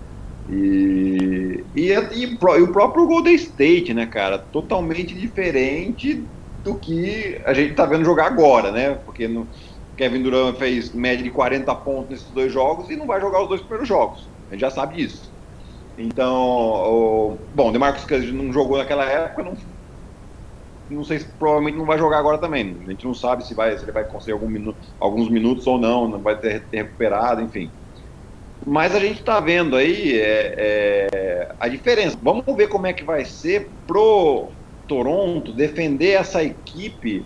E, e, e, e, o próprio Golden State, né, cara? Totalmente diferente do que a gente tá vendo jogar agora, né? Porque no, Kevin Durant fez média de 40 pontos nesses dois jogos e não vai jogar os dois primeiros jogos. A gente já sabe disso. Então, o, bom, DeMarcus Cousins não jogou naquela época, não não sei se provavelmente não vai jogar agora também. A gente não sabe se, vai, se ele vai conseguir algum minuto, alguns minutos ou não, não vai ter, ter recuperado, enfim. Mas a gente está vendo aí é, é, a diferença. Vamos ver como é que vai ser pro Toronto defender essa equipe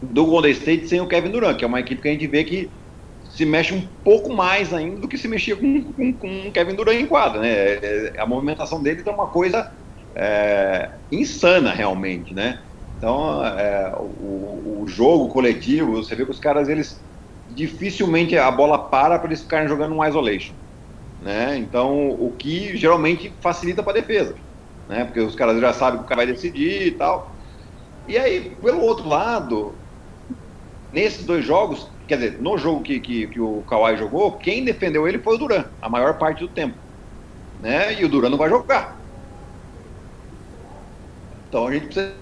do Golden State sem o Kevin Durant, que é uma equipe que a gente vê que se mexe um pouco mais ainda do que se mexia com, com, com o Kevin Durant em quadra, né? É, a movimentação dele é uma coisa é, insana realmente, né? Então, é, o, o, jogo coletivo, você vê que os caras, eles dificilmente a bola para para eles ficarem jogando um isolation. Né? Então, o que geralmente facilita para a defesa. Né? Porque os caras já sabem que o cara vai decidir e tal. E aí, pelo outro lado, nesses dois jogos, quer dizer, no jogo que, que, que o Kawhi jogou, quem defendeu ele foi o Duran, a maior parte do tempo. Né? E o Duran não vai jogar. Então a gente precisa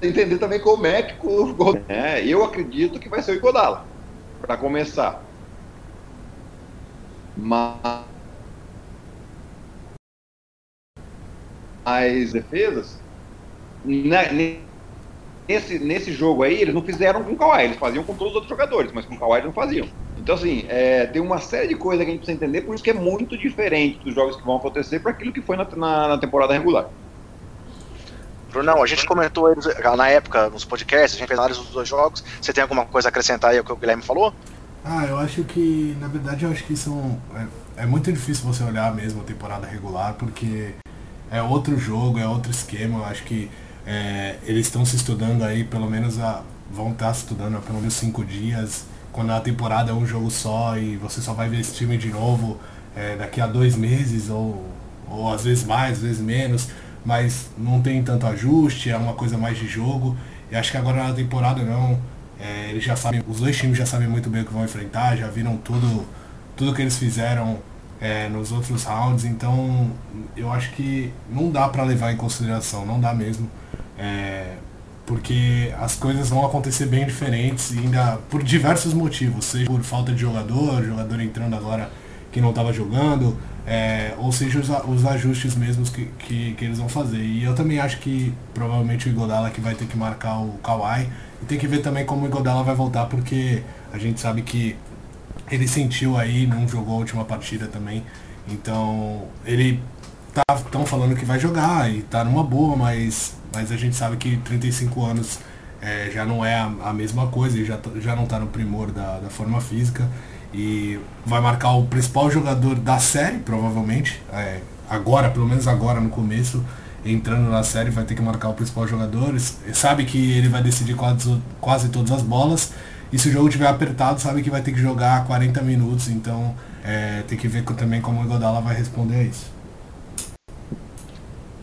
entender também como é que o é, eu acredito que vai ser o Igodala para começar mas as defesas né, nesse, nesse jogo aí eles não fizeram com o Kawhi, eles faziam com todos os outros jogadores, mas com o Kawhi eles não faziam. Então assim, é, tem uma série de coisas que a gente precisa entender, por isso que é muito diferente dos jogos que vão acontecer para aquilo que foi na, na, na temporada regular. Brunão, a gente comentou na época, nos podcasts, a gente fez análise dos dois jogos. Você tem alguma coisa a acrescentar aí ao que o Guilherme falou? Ah, eu acho que, na verdade, eu acho que são. É, é muito difícil você olhar mesmo a temporada regular, porque é outro jogo, é outro esquema. Eu acho que é, eles estão se estudando aí, pelo menos a, vão estar se estudando há pelo menos cinco dias. Quando a temporada é um jogo só e você só vai ver esse time de novo é, daqui a dois meses, ou, ou às vezes mais, às vezes menos mas não tem tanto ajuste, é uma coisa mais de jogo. E acho que agora na temporada não. É, eles já sabem, os dois times já sabem muito bem o que vão enfrentar, já viram tudo, tudo que eles fizeram é, nos outros rounds, então eu acho que não dá para levar em consideração, não dá mesmo. É, porque as coisas vão acontecer bem diferentes ainda por diversos motivos, seja por falta de jogador, jogador entrando agora que não estava jogando, é, ou seja, os, os ajustes mesmos que, que, que, eles vão fazer. E eu também acho que provavelmente o Igodala que vai ter que marcar o Kawhi. E tem que ver também como o Igodala vai voltar, porque a gente sabe que ele sentiu aí, não jogou a última partida também. Então, ele tá tão falando que vai jogar e tá numa boa, mas, mas a gente sabe que 35 anos é, já não é a, a, mesma coisa, ele já, já não tá no primor da, da forma física. E vai marcar o principal jogador da série, provavelmente. É, agora, pelo menos agora no começo, entrando na série, vai ter que marcar o principal jogador. Sabe que ele vai decidir quase, quase todas as bolas. E se o jogo tiver apertado, sabe que vai ter que jogar 40 minutos. Então é, tem que ver também como o Godala vai responder a isso.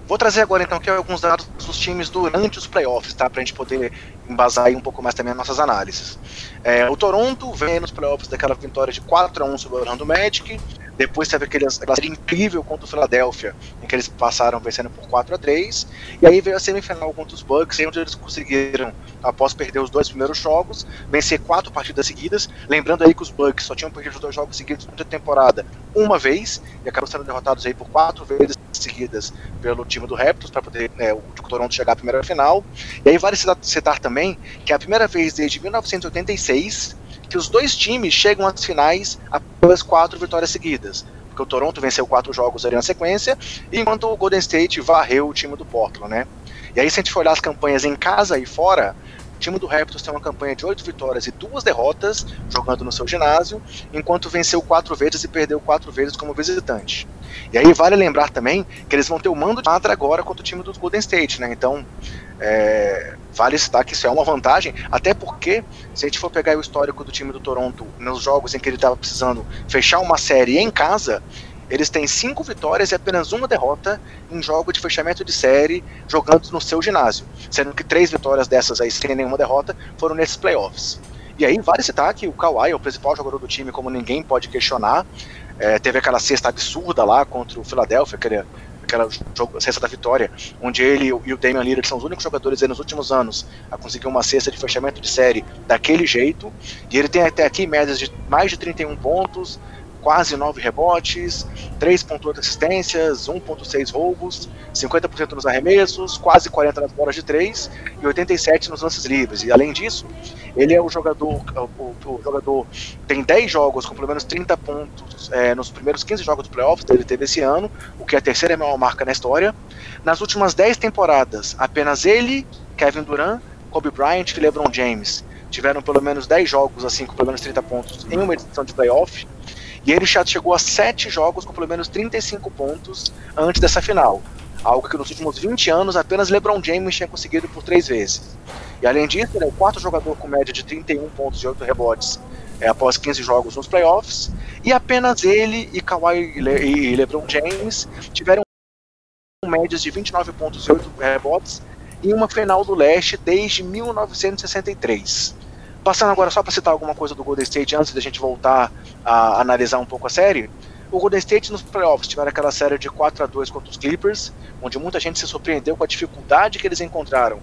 Vou trazer agora então aqui alguns dados dos times durante os playoffs, tá? Pra gente poder embasar aí um pouco mais também as nossas análises. É, o Toronto vem nos playoffs daquela vitória de 4 a 1 sobre o Orlando Magic. Depois teve aquele, aquela série incrível contra o Philadelphia, em que eles passaram vencendo por 4 a 3 E aí veio a semifinal contra os Bucks, onde eles conseguiram, após perder os dois primeiros jogos, vencer quatro partidas seguidas. Lembrando aí que os Bucks só tinham perdido os dois jogos seguidos durante a temporada uma vez, e acabaram sendo derrotados aí por quatro vezes seguidas pelo time do Raptors, para poder é, o Toronto chegar à primeira final. E aí vale citar também que é a primeira vez desde 1986 que os dois times chegam às finais após quatro vitórias seguidas. Porque o Toronto venceu quatro jogos ali na sequência, enquanto o Golden State varreu o time do Portland, né? E aí, se a gente for olhar as campanhas em casa e fora, o time do Raptors tem uma campanha de oito vitórias e duas derrotas, jogando no seu ginásio, enquanto venceu quatro vezes e perdeu quatro vezes como visitante. E aí vale lembrar também que eles vão ter o mando de quadra agora contra o time do Golden State, né? Então, é, vale citar que isso é uma vantagem, até porque, se a gente for pegar o histórico do time do Toronto nos jogos em que ele estava precisando fechar uma série em casa, eles têm cinco vitórias e apenas uma derrota em jogo de fechamento de série, jogando no seu ginásio. Sendo que três vitórias dessas aí, sem nenhuma derrota, foram nesses playoffs. E aí vale citar que o Kawhi é o principal jogador do time, como ninguém pode questionar. É, teve aquela cesta absurda lá contra o Philadelphia, aquele, aquela jogo, cesta da vitória, onde ele e o Damian Lillard são os únicos jogadores aí nos últimos anos a conseguir uma cesta de fechamento de série daquele jeito. E ele tem até aqui médias de mais de 31 pontos, quase 9 rebotes, 3.8 assistências, 1.6 roubos, 50% nos arremessos, quase 40 nas bolas de 3 e 87 nos lances livres. E além disso, ele é o jogador, o, o jogador tem 10 jogos com pelo menos 30 pontos é, nos primeiros 15 jogos do playoffs que ele teve esse ano, o que é a terceira maior marca na história. Nas últimas 10 temporadas, apenas ele, Kevin Durant, Kobe Bryant e LeBron James tiveram pelo menos 10 jogos assim com pelo menos 30 pontos em uma edição de playoff. E ele já chegou a sete jogos com pelo menos 35 pontos antes dessa final. Algo que nos últimos 20 anos apenas LeBron James tinha conseguido por três vezes. E além disso, ele é o quarto jogador com média de 31 pontos e 8 rebotes é, após 15 jogos nos playoffs. E apenas ele e Kawhi e, Le e LeBron James tiveram médias de 29 pontos e 8 rebotes em uma final do leste desde 1963. Passando agora só para citar alguma coisa do Golden State antes da gente voltar a analisar um pouco a série. O Golden State nos playoffs tiveram aquela série de 4 a 2 contra os Clippers, onde muita gente se surpreendeu com a dificuldade que eles encontraram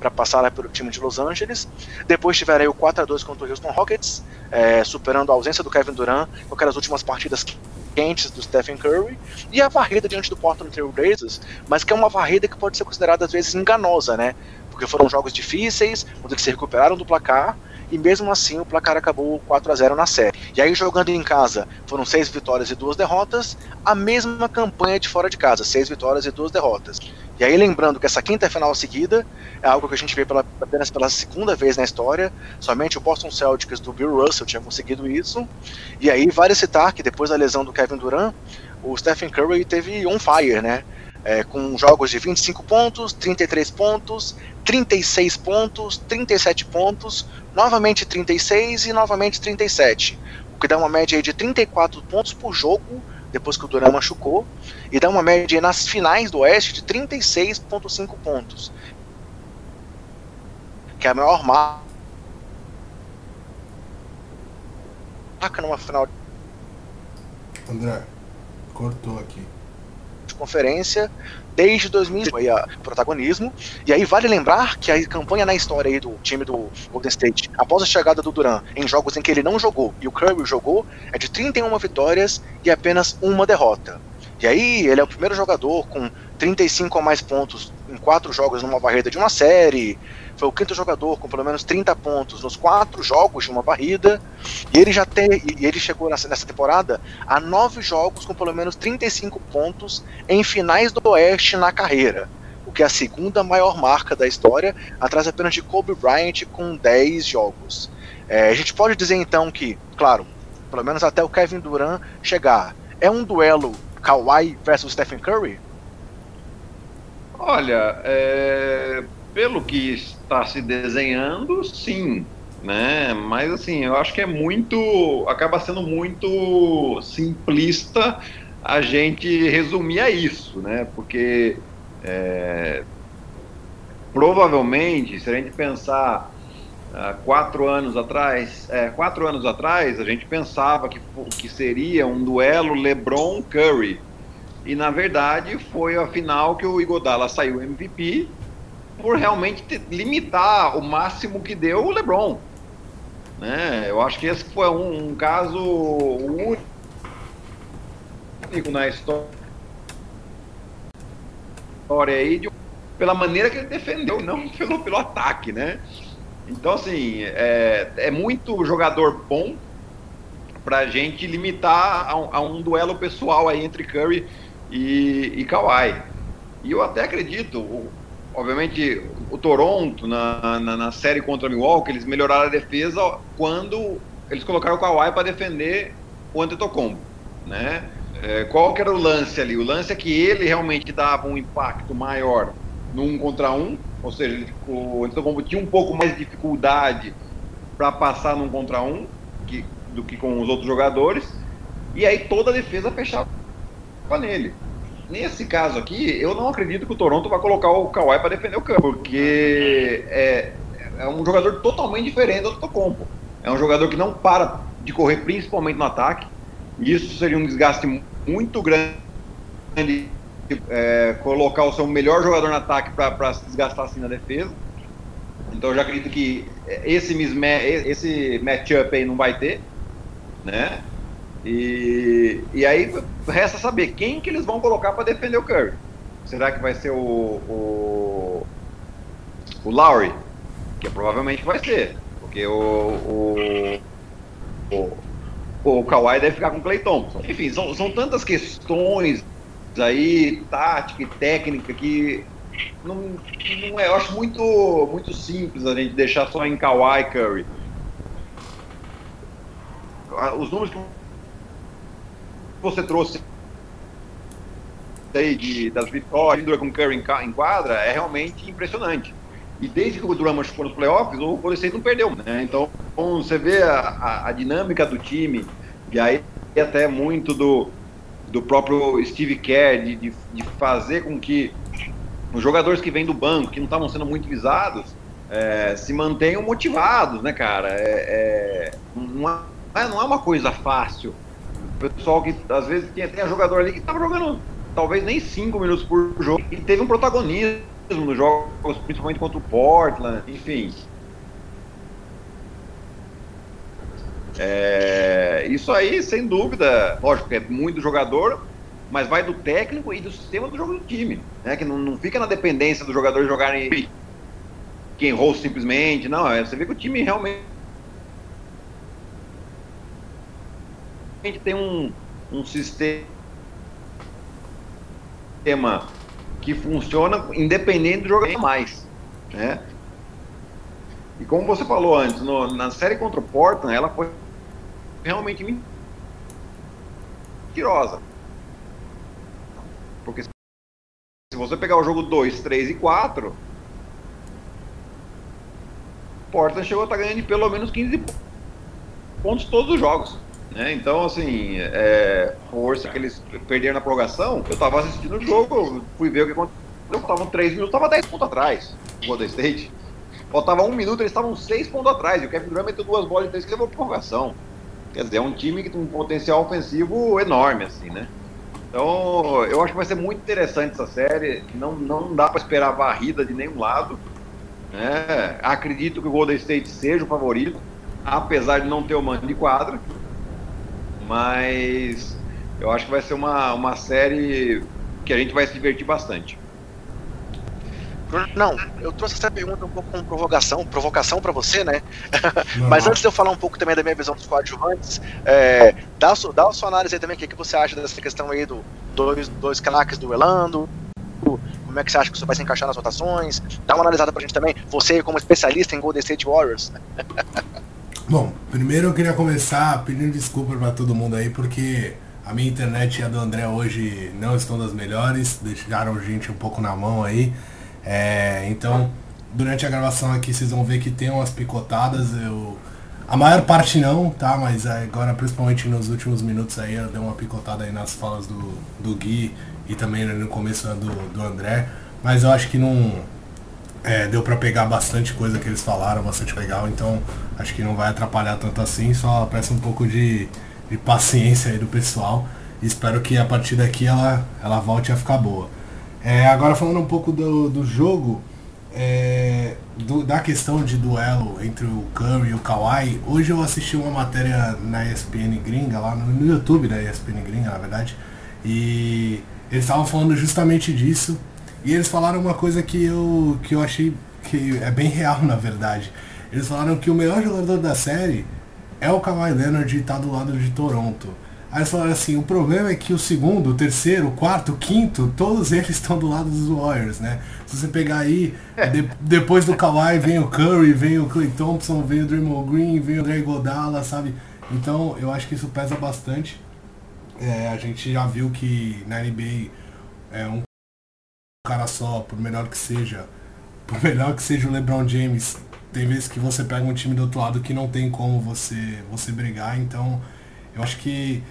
para passar lá pelo time de Los Angeles. Depois tiveram aí o 4 a 2 contra o Houston Rockets, é, superando a ausência do Kevin Durant com aquelas últimas partidas quentes do Stephen Curry e a varrida diante do Portland Trail Blazers, mas que é uma varrida que pode ser considerada às vezes enganosa, né? Porque foram jogos difíceis, onde eles se recuperaram do placar e mesmo assim o placar acabou 4 a 0 na série. E aí jogando em casa foram seis vitórias e duas derrotas, a mesma campanha de fora de casa, seis vitórias e duas derrotas. E aí lembrando que essa quinta final seguida é algo que a gente vê pela, apenas pela segunda vez na história, somente o Boston Celtics do Bill Russell tinha conseguido isso. E aí vale citar que depois da lesão do Kevin Durant, o Stephen Curry teve on fire, né? É, com jogos de 25 pontos, 33 pontos, 36 pontos, 37 pontos, novamente 36 e novamente 37, o que dá uma média de 34 pontos por jogo depois que o Duran machucou, e dá uma média nas finais do Oeste de 36,5 pontos, que é a maior marca numa final. André, cortou aqui. De conferência desde 2000 aí, a protagonismo. E aí vale lembrar que a campanha na história aí do time do Golden State, após a chegada do Duran em jogos em que ele não jogou e o Curry jogou, é de 31 vitórias e apenas uma derrota. E aí ele é o primeiro jogador com 35 ou mais pontos em quatro jogos numa varrida de uma série. Foi o quinto jogador com pelo menos 30 pontos nos quatro jogos de uma varrida. E ele já tem, e ele chegou nessa, nessa temporada a nove jogos com pelo menos 35 pontos em finais do Oeste na carreira. O que é a segunda maior marca da história, atrás apenas de Kobe Bryant com 10 jogos. É, a gente pode dizer então que, claro, pelo menos até o Kevin Durant chegar. É um duelo Kawhi versus Stephen Curry? Olha, é, pelo que está se desenhando, sim, né? Mas assim, eu acho que é muito, acaba sendo muito simplista a gente resumir a isso, né? Porque é, provavelmente, se a gente pensar uh, quatro anos atrás, é, quatro anos atrás, a gente pensava que, que seria um duelo LeBron-Curry. E na verdade foi a final que o Igodala saiu MVP por realmente limitar o máximo que deu o LeBron. Né? Eu acho que esse foi um, um caso único na história aí de, pela maneira que ele defendeu, não pelo, pelo ataque, né? Então, assim, é, é muito jogador bom para gente limitar a a um, duelo pessoal aí entre Curry e, e Kawhi. E eu até acredito, obviamente, o Toronto, na, na, na, série contra o Milwaukee, eles melhoraram a defesa quando eles colocaram o Kawhi para defender o Antetokounmpo, né? É, qual que era o lance ali? O lance é que ele realmente dava um impacto maior no um contra um, ou seja, ele, o Antetokounmpo tinha um pouco mais de dificuldade para passar num contra um que, do que com os outros jogadores, e aí toda a defesa fechava nele. Nesse caso aqui, eu não acredito que o Toronto vai colocar o Kawhi para defender o campo, porque é, é um jogador totalmente diferente do Antetokounmpo. É um jogador que não para de correr, principalmente no ataque. Isso seria um desgaste muito grande é, colocar o seu melhor jogador no ataque para se desgastar assim na defesa. Então eu já acredito que esse, esse matchup aí não vai ter, né? E, e aí resta saber quem que eles vão colocar para defender o Curry. Será que vai ser o, o, o Lowry? Que provavelmente vai ser, porque o, o, o, o Kawhi deve ficar com o Clay Thompson. Enfim, são, são tantas questões aí, tática e técnica, que não, não é, eu acho muito, muito simples a gente deixar só em Kawhi Curry. Os números que você trouxe aí de, das vitórias com Curry em quadra é realmente impressionante. E desde que o Durant machucou nos playoffs, o Golden State não perdeu. Né? Então, você vê a, a, a, dinâmica do time, e aí até muito do, do próprio Steve Kerr, de, de, de fazer com que os jogadores que vêm do banco, que não estavam sendo muito visados, é, se mantenham motivados, né, cara? É, é, não, é, não é uma coisa fácil. Pessoal que às vezes tem jogador ali que estava jogando talvez nem 5 minutos por jogo e teve um protagonismo nos jogos, principalmente contra o Portland, enfim. É, isso aí, sem dúvida, lógico, é muito jogador, mas vai do técnico e do sistema do jogo do time, né? Que não, não fica na dependência dos jogadores jogarem quem errou simplesmente, não, é, você vê que o time realmente tem um, um sistema que funciona independente do jogador mais, né? E como você falou antes, no, na série contra o Portland, ela foi realmente mentirosa. Porque se você pegar o jogo 2, 3 e 4, Portland chegou a estar ganhando de pelo menos 15 pontos todos os jogos. Né? Então, assim, é, força que eles perderam na prorrogação, eu estava assistindo o jogo, fui ver o que aconteceu, estavam 3 minutos, estava 10 pontos atrás, o Golden State. Faltava um minuto, eles estavam 6 pontos atrás, e o Kevin Durant meteu duas bolas de três que levou prorrogação. Quer dizer, é um time que tem um potencial ofensivo enorme, assim, né? Então, eu acho que vai ser muito interessante essa série. Não, não dá para esperar varrida de nenhum lado. Né? Acredito que o Golden State seja o favorito, apesar de não ter o mando de quadra. Mas eu acho que vai ser uma, uma série que a gente vai se divertir bastante. Não, eu trouxe essa pergunta um pouco com provocação, provocação para você, né? Mas antes de eu falar um pouco também da minha visão dos coadjuvantes, é, dá, dá a sua análise aí também, o que, que você acha dessa questão aí do dois, dois craques duelando, como é que você acha que isso vai se encaixar nas rotações? Dá uma analisada pra gente também, você como especialista em Golden State Warriors. [laughs] Bom, primeiro eu queria começar pedindo desculpa para todo mundo aí, porque a minha internet e a do André hoje não estão das melhores, deixaram a gente um pouco na mão aí. É, então, durante a gravação aqui vocês vão ver que tem umas picotadas. Eu, a maior parte não, tá? Mas agora, principalmente nos últimos minutos aí, eu dei uma picotada aí nas falas do, do Gui e também no começo do, do André. Mas eu acho que não. É, deu para pegar bastante coisa que eles falaram, bastante legal, então acho que não vai atrapalhar tanto assim, só peço um pouco de, de paciência aí do pessoal. Espero que a partir daqui ela, ela volte a ficar boa. É, agora falando um pouco do, do jogo, é, do, da questão de duelo entre o Curry e o Kawhi, hoje eu assisti uma matéria na ESPN gringa, lá no, no YouTube da ESPN gringa, na verdade, e eles estavam falando justamente disso, e eles falaram uma coisa que eu, que eu achei que é bem real, [laughs] na verdade. Eles falaram que o melhor jogador da série é o Kawhi Leonard e tá do lado de Toronto. Aí eles falaram assim, o problema é que o segundo, o terceiro, o quarto, o quinto, todos [laughs] eles estão do lado dos Warriors, né? Se você pegar aí, de, depois do Kawhi vem o Curry, vem o Clay Thompson, vem o Draymond Green, vem o Dre Godala, sabe? Então eu acho que isso pesa bastante. É, a gente já viu que na NBA é um cara só, por melhor que seja, por melhor que seja o LeBron James, tem vezes que você pega um time do outro lado que não tem como você você brigar, então eu acho que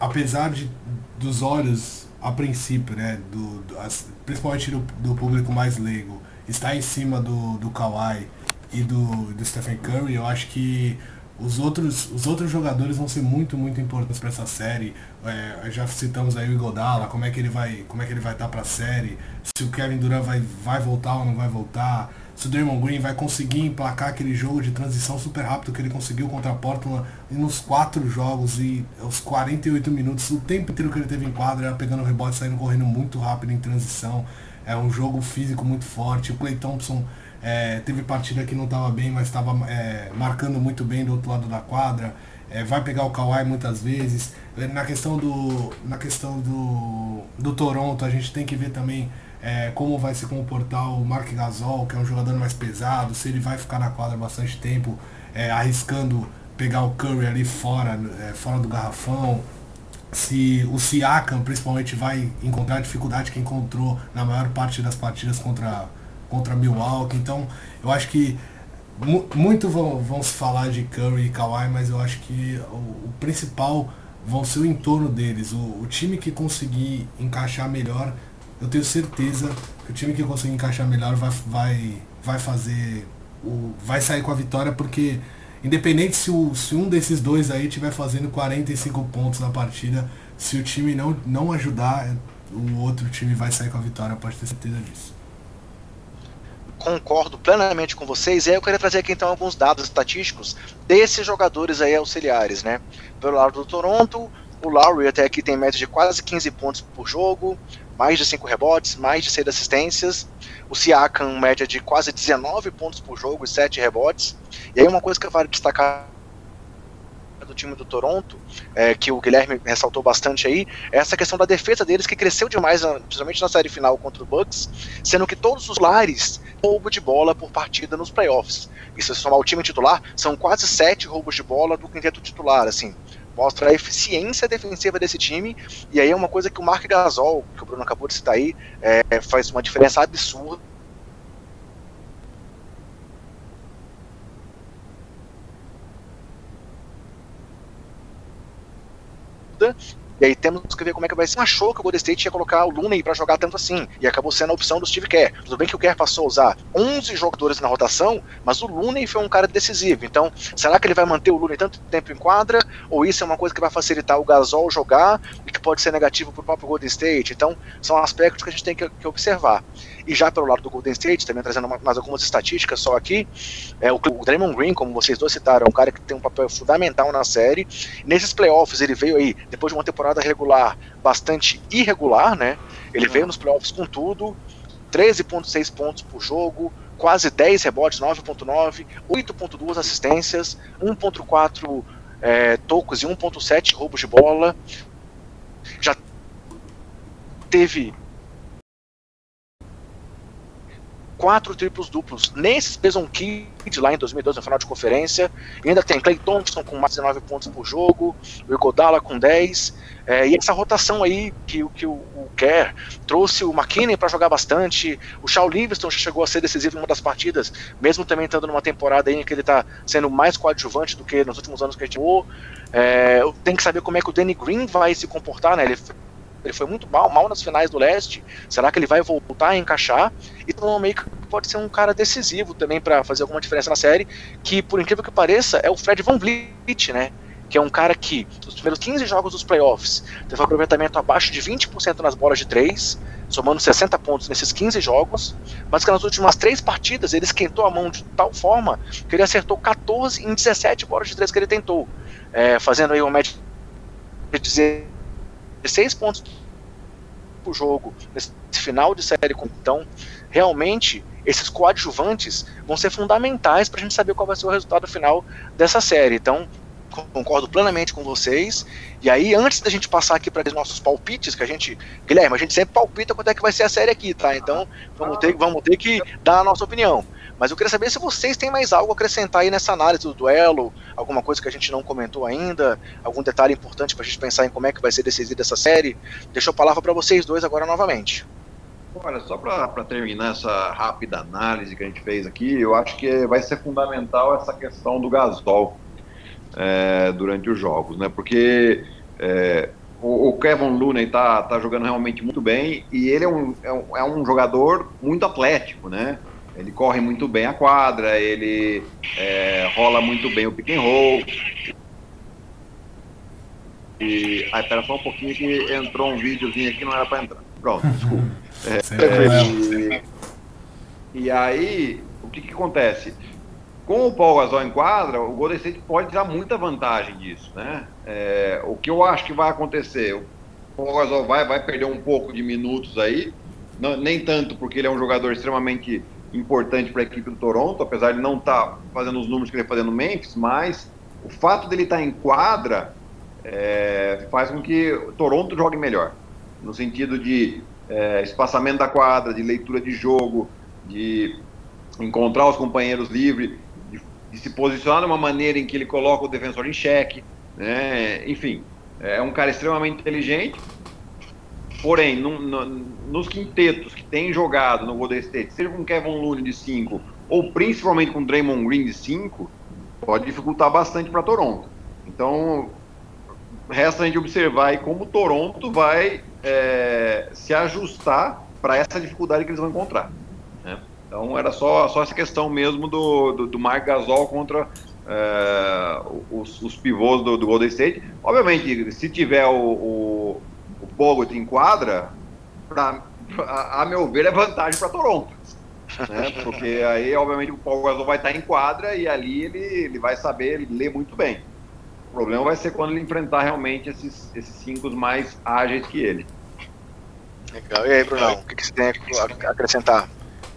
apesar de, dos olhos, a princípio, né, do, do as, principalmente do, do, público mais leigo, estar em cima do, do Kawhi e do, do Stephen Curry, eu acho que os outros, os outros jogadores vão ser muito, muito importantes para essa série. É, já citamos aí o Igodala, como é que ele vai, como é que ele vai estar para a série, se o Kevin Durant vai, vai voltar ou não vai voltar se o Draymond Green vai conseguir emplacar aquele jogo de transição super rápido que ele conseguiu contra a Portland nos quatro jogos e os 48 minutos, o tempo inteiro que ele teve em quadra, pegando rebote, saindo correndo muito rápido em transição. É um jogo físico muito forte. O Clay Thompson é, teve partida que não estava bem, mas estava é, marcando muito bem do outro lado da quadra. É, vai pegar o Kawhi muitas vezes. Na questão do, na questão do, do Toronto, a gente tem que ver também é, como vai se comportar o Mark Gasol, que é um jogador mais pesado, se ele vai ficar na quadra bastante tempo, é, arriscando pegar o Curry ali fora, é, fora do garrafão, se o Siakam principalmente vai encontrar a dificuldade que encontrou na maior parte das partidas contra, contra Milwaukee. Então eu acho que muito vão, vão se falar de Curry e Kawhi, mas eu acho que o, o principal vão ser o entorno deles. O, o time que conseguir encaixar melhor eu tenho certeza que o time que conseguir encaixar melhor vai, vai, vai fazer. O, vai sair com a vitória porque independente se, o, se um desses dois aí estiver fazendo 45 pontos na partida, se o time não, não ajudar, o outro time vai sair com a vitória, pode ter certeza disso. Concordo plenamente com vocês. E aí eu queria trazer aqui então alguns dados estatísticos desses jogadores aí auxiliares, né? Pelo lado do Toronto, o Lowry até aqui tem média de quase 15 pontos por jogo, mais de 5 rebotes, mais de 6 assistências. O Siakam, média de quase 19 pontos por jogo e 7 rebotes. E aí uma coisa que eu vale destacar time do Toronto, é, que o Guilherme ressaltou bastante aí, é essa questão da defesa deles que cresceu demais, principalmente na série final contra o Bucks, sendo que todos os lares roubo de bola por partida nos playoffs. E se somar o time titular, são quase sete roubos de bola do quinteto titular, assim mostra a eficiência defensiva desse time, e aí é uma coisa que o Mark Gasol, que o Bruno acabou de citar aí, é, faz uma diferença absurda. E aí temos que ver como é que vai ser. Achou que o Golden State ia colocar o Looney para jogar tanto assim. E acabou sendo a opção do Steve Kerr. Tudo bem que o Kerr passou a usar 11 jogadores na rotação, mas o Looney foi um cara decisivo. Então, será que ele vai manter o Looney tanto tempo em quadra? Ou isso é uma coisa que vai facilitar o Gasol jogar e que pode ser negativo para o próprio Golden State? Então, são aspectos que a gente tem que, que observar. E já pelo lado do Golden State, também trazendo mais algumas estatísticas só aqui, é, o, o Draymond Green, como vocês dois citaram, é um cara que tem um papel fundamental na série. Nesses playoffs, ele veio aí, depois de uma temporada regular bastante irregular, né? Ele veio nos playoffs com tudo, 13,6 pontos por jogo, quase 10 rebotes, 9,9, 8,2 assistências, 1,4 é, tocos e 1,7 roubos de bola. Já teve quatro triplos duplos. Nesses Beson Kidd lá em 2012, no final de conferência. E ainda tem Clay Thompson com mais de 9 pontos por jogo, o Iguodala com 10. É, e essa rotação aí que, que o, Kerr trouxe o McKinney para jogar bastante, o Shaw Livingston chegou a ser decisivo em uma das partidas, mesmo também estando numa temporada em que ele está sendo mais coadjuvante do que nos últimos anos que a gente. É, tem que saber como é que o Danny Green vai se comportar, né? Ele ele foi muito mal, mal nas finais do leste. Será que ele vai voltar a encaixar? E o Maker pode ser um cara decisivo também para fazer alguma diferença na série. Que, por incrível que pareça, é o Fred Van Vliet, né? Que é um cara que, nos primeiros 15 jogos dos playoffs, teve um aproveitamento abaixo de 20% nas bolas de 3, somando 60 pontos nesses 15 jogos. Mas que nas últimas três partidas ele esquentou a mão de tal forma que ele acertou 14 em 17 bolas de 3 que ele tentou, é, fazendo aí uma média de 16 pontos por jogo nesse final de série. Então, realmente, esses coadjuvantes vão ser fundamentais para a gente saber qual vai ser o resultado final dessa série. Então, concordo plenamente com vocês. E aí, antes da gente passar aqui para os nossos palpites, que a gente. Guilherme, a gente sempre palpita quanto é que vai ser a série aqui, tá? Então, vamos ter, vamos ter que dar a nossa opinião. Mas eu queria saber se vocês têm mais algo a acrescentar aí nessa análise do duelo, alguma coisa que a gente não comentou ainda, algum detalhe importante para a gente pensar em como é que vai ser decidida essa série. Deixo a palavra para vocês dois agora novamente. Olha, só para terminar essa rápida análise que a gente fez aqui, eu acho que vai ser fundamental essa questão do Gasol é, durante os jogos, né? Porque é, o, o, Kevin Looney tá, tá jogando realmente muito bem e ele é um, é um, é um jogador muito atlético, né? Ele corre muito bem a quadra, ele é, rola muito bem o pick and roll. E. Ai, pera só um pouquinho que entrou um videozinho aqui, não era para entrar. Pronto, [laughs] desculpa. É, e, e, aí, o que, que acontece? Com o Paul Gasol em quadra, o Golden State pode dar muita vantagem disso, né? É, o que eu acho que vai acontecer, o Paul Gasol vai, vai perder um pouco de minutos aí, não, nem tanto porque ele é um jogador extremamente importante para a equipe do Toronto, apesar de não estar tá fazendo os números que ele fazendo no Memphis, mas o fato dele estar tá em quadra é, faz com que o Toronto jogue melhor, no sentido de é, espaçamento da quadra, de leitura de jogo, de encontrar os companheiros livres, de, de se posicionar de uma maneira em que ele coloca o defensor em xeque, né? enfim, é um cara extremamente inteligente, Porém, no, no, nos quintetos que tem jogado no Golden State, seja com Kevin Looney de 5 ou principalmente com Draymond Green de 5, pode dificultar bastante para Toronto. Então, resta a gente observar como Toronto vai é, se ajustar para essa dificuldade que eles vão encontrar. Né? Então, era só, só essa questão mesmo do, do, do Mark Gasol contra é, os, os, pivôs do, do, Golden State. Obviamente, se tiver o, o Bogut enquadra, pra, a, a, meu ver, é vantagem para Toronto. Né? Porque aí, obviamente, o Paul Gasol vai estar em quadra e ali ele, ele vai saber ler muito bem. O problema vai ser quando ele enfrentar realmente esses, esses cinco mais ágeis que ele. Legal. E aí, Brunão, o que, que você tem a acrescentar?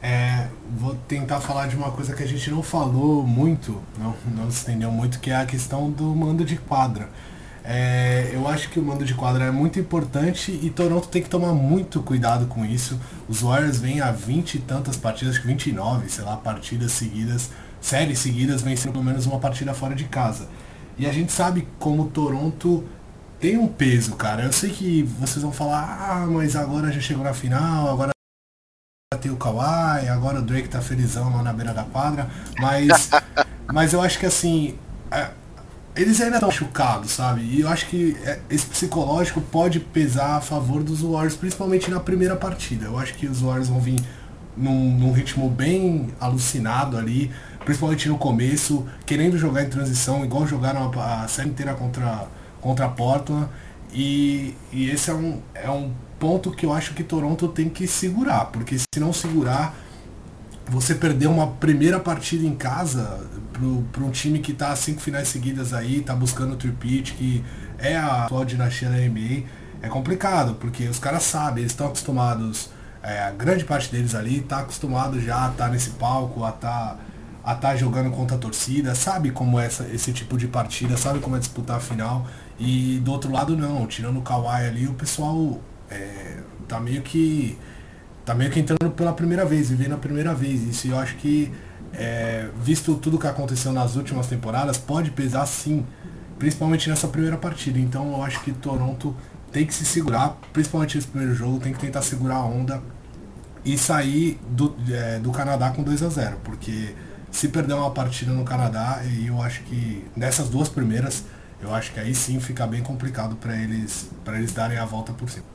É, vou tentar falar de uma coisa que a gente não falou muito, não, não se entendeu muito, que é a questão do mando de quadra. É, eu acho que o mando de quadra é muito importante e Toronto tem que tomar muito cuidado com isso. Os Warriors vêm a 20 e tantas partidas, acho que 29, sei lá, partidas seguidas, séries seguidas, vencendo pelo menos uma partida fora de casa. E a gente sabe como Toronto tem um peso, cara. Eu sei que vocês vão falar, ah, mas agora já chegou na final, agora tem o Kawhi, agora o Drake tá felizão lá na beira da quadra, mas, [laughs] mas eu acho que assim, eles ainda estão machucados, sabe? E eu acho que é, esse psicológico pode pesar a favor dos Warriors, principalmente na primeira partida. Eu acho que os Warriors vão vir num, num ritmo bem alucinado ali, principalmente no começo, querendo jogar em transição, igual jogaram a, a série inteira contra, contra a Portland. E, e esse é um, é um ponto que eu acho que Toronto tem que segurar, porque se não segurar, você perder uma primeira partida em casa para um time que está cinco finais seguidas aí, está buscando o tripit, que é a atual dinastia da NBA, é complicado, porque os caras sabem, eles estão acostumados, é, a grande parte deles ali está acostumado já a estar tá nesse palco, a estar tá, a tá jogando contra a torcida, sabe como é essa, esse tipo de partida, sabe como é disputar a final. E do outro lado não, tirando o Kawhi ali, o pessoal é, tá meio que tá meio que entrando pela primeira vez, vivendo a primeira vez. Isso eu acho que, é, visto tudo que aconteceu nas últimas temporadas, pode pesar sim, principalmente nessa primeira partida. Então eu acho que Toronto tem que se segurar, principalmente nesse primeiro jogo, tem que tentar segurar a onda e sair do, é, do Canadá com 2 a 0 porque se perder uma partida no Canadá, eu acho que nessas duas primeiras, eu acho que aí sim fica bem complicado para eles, eles darem a volta por cima.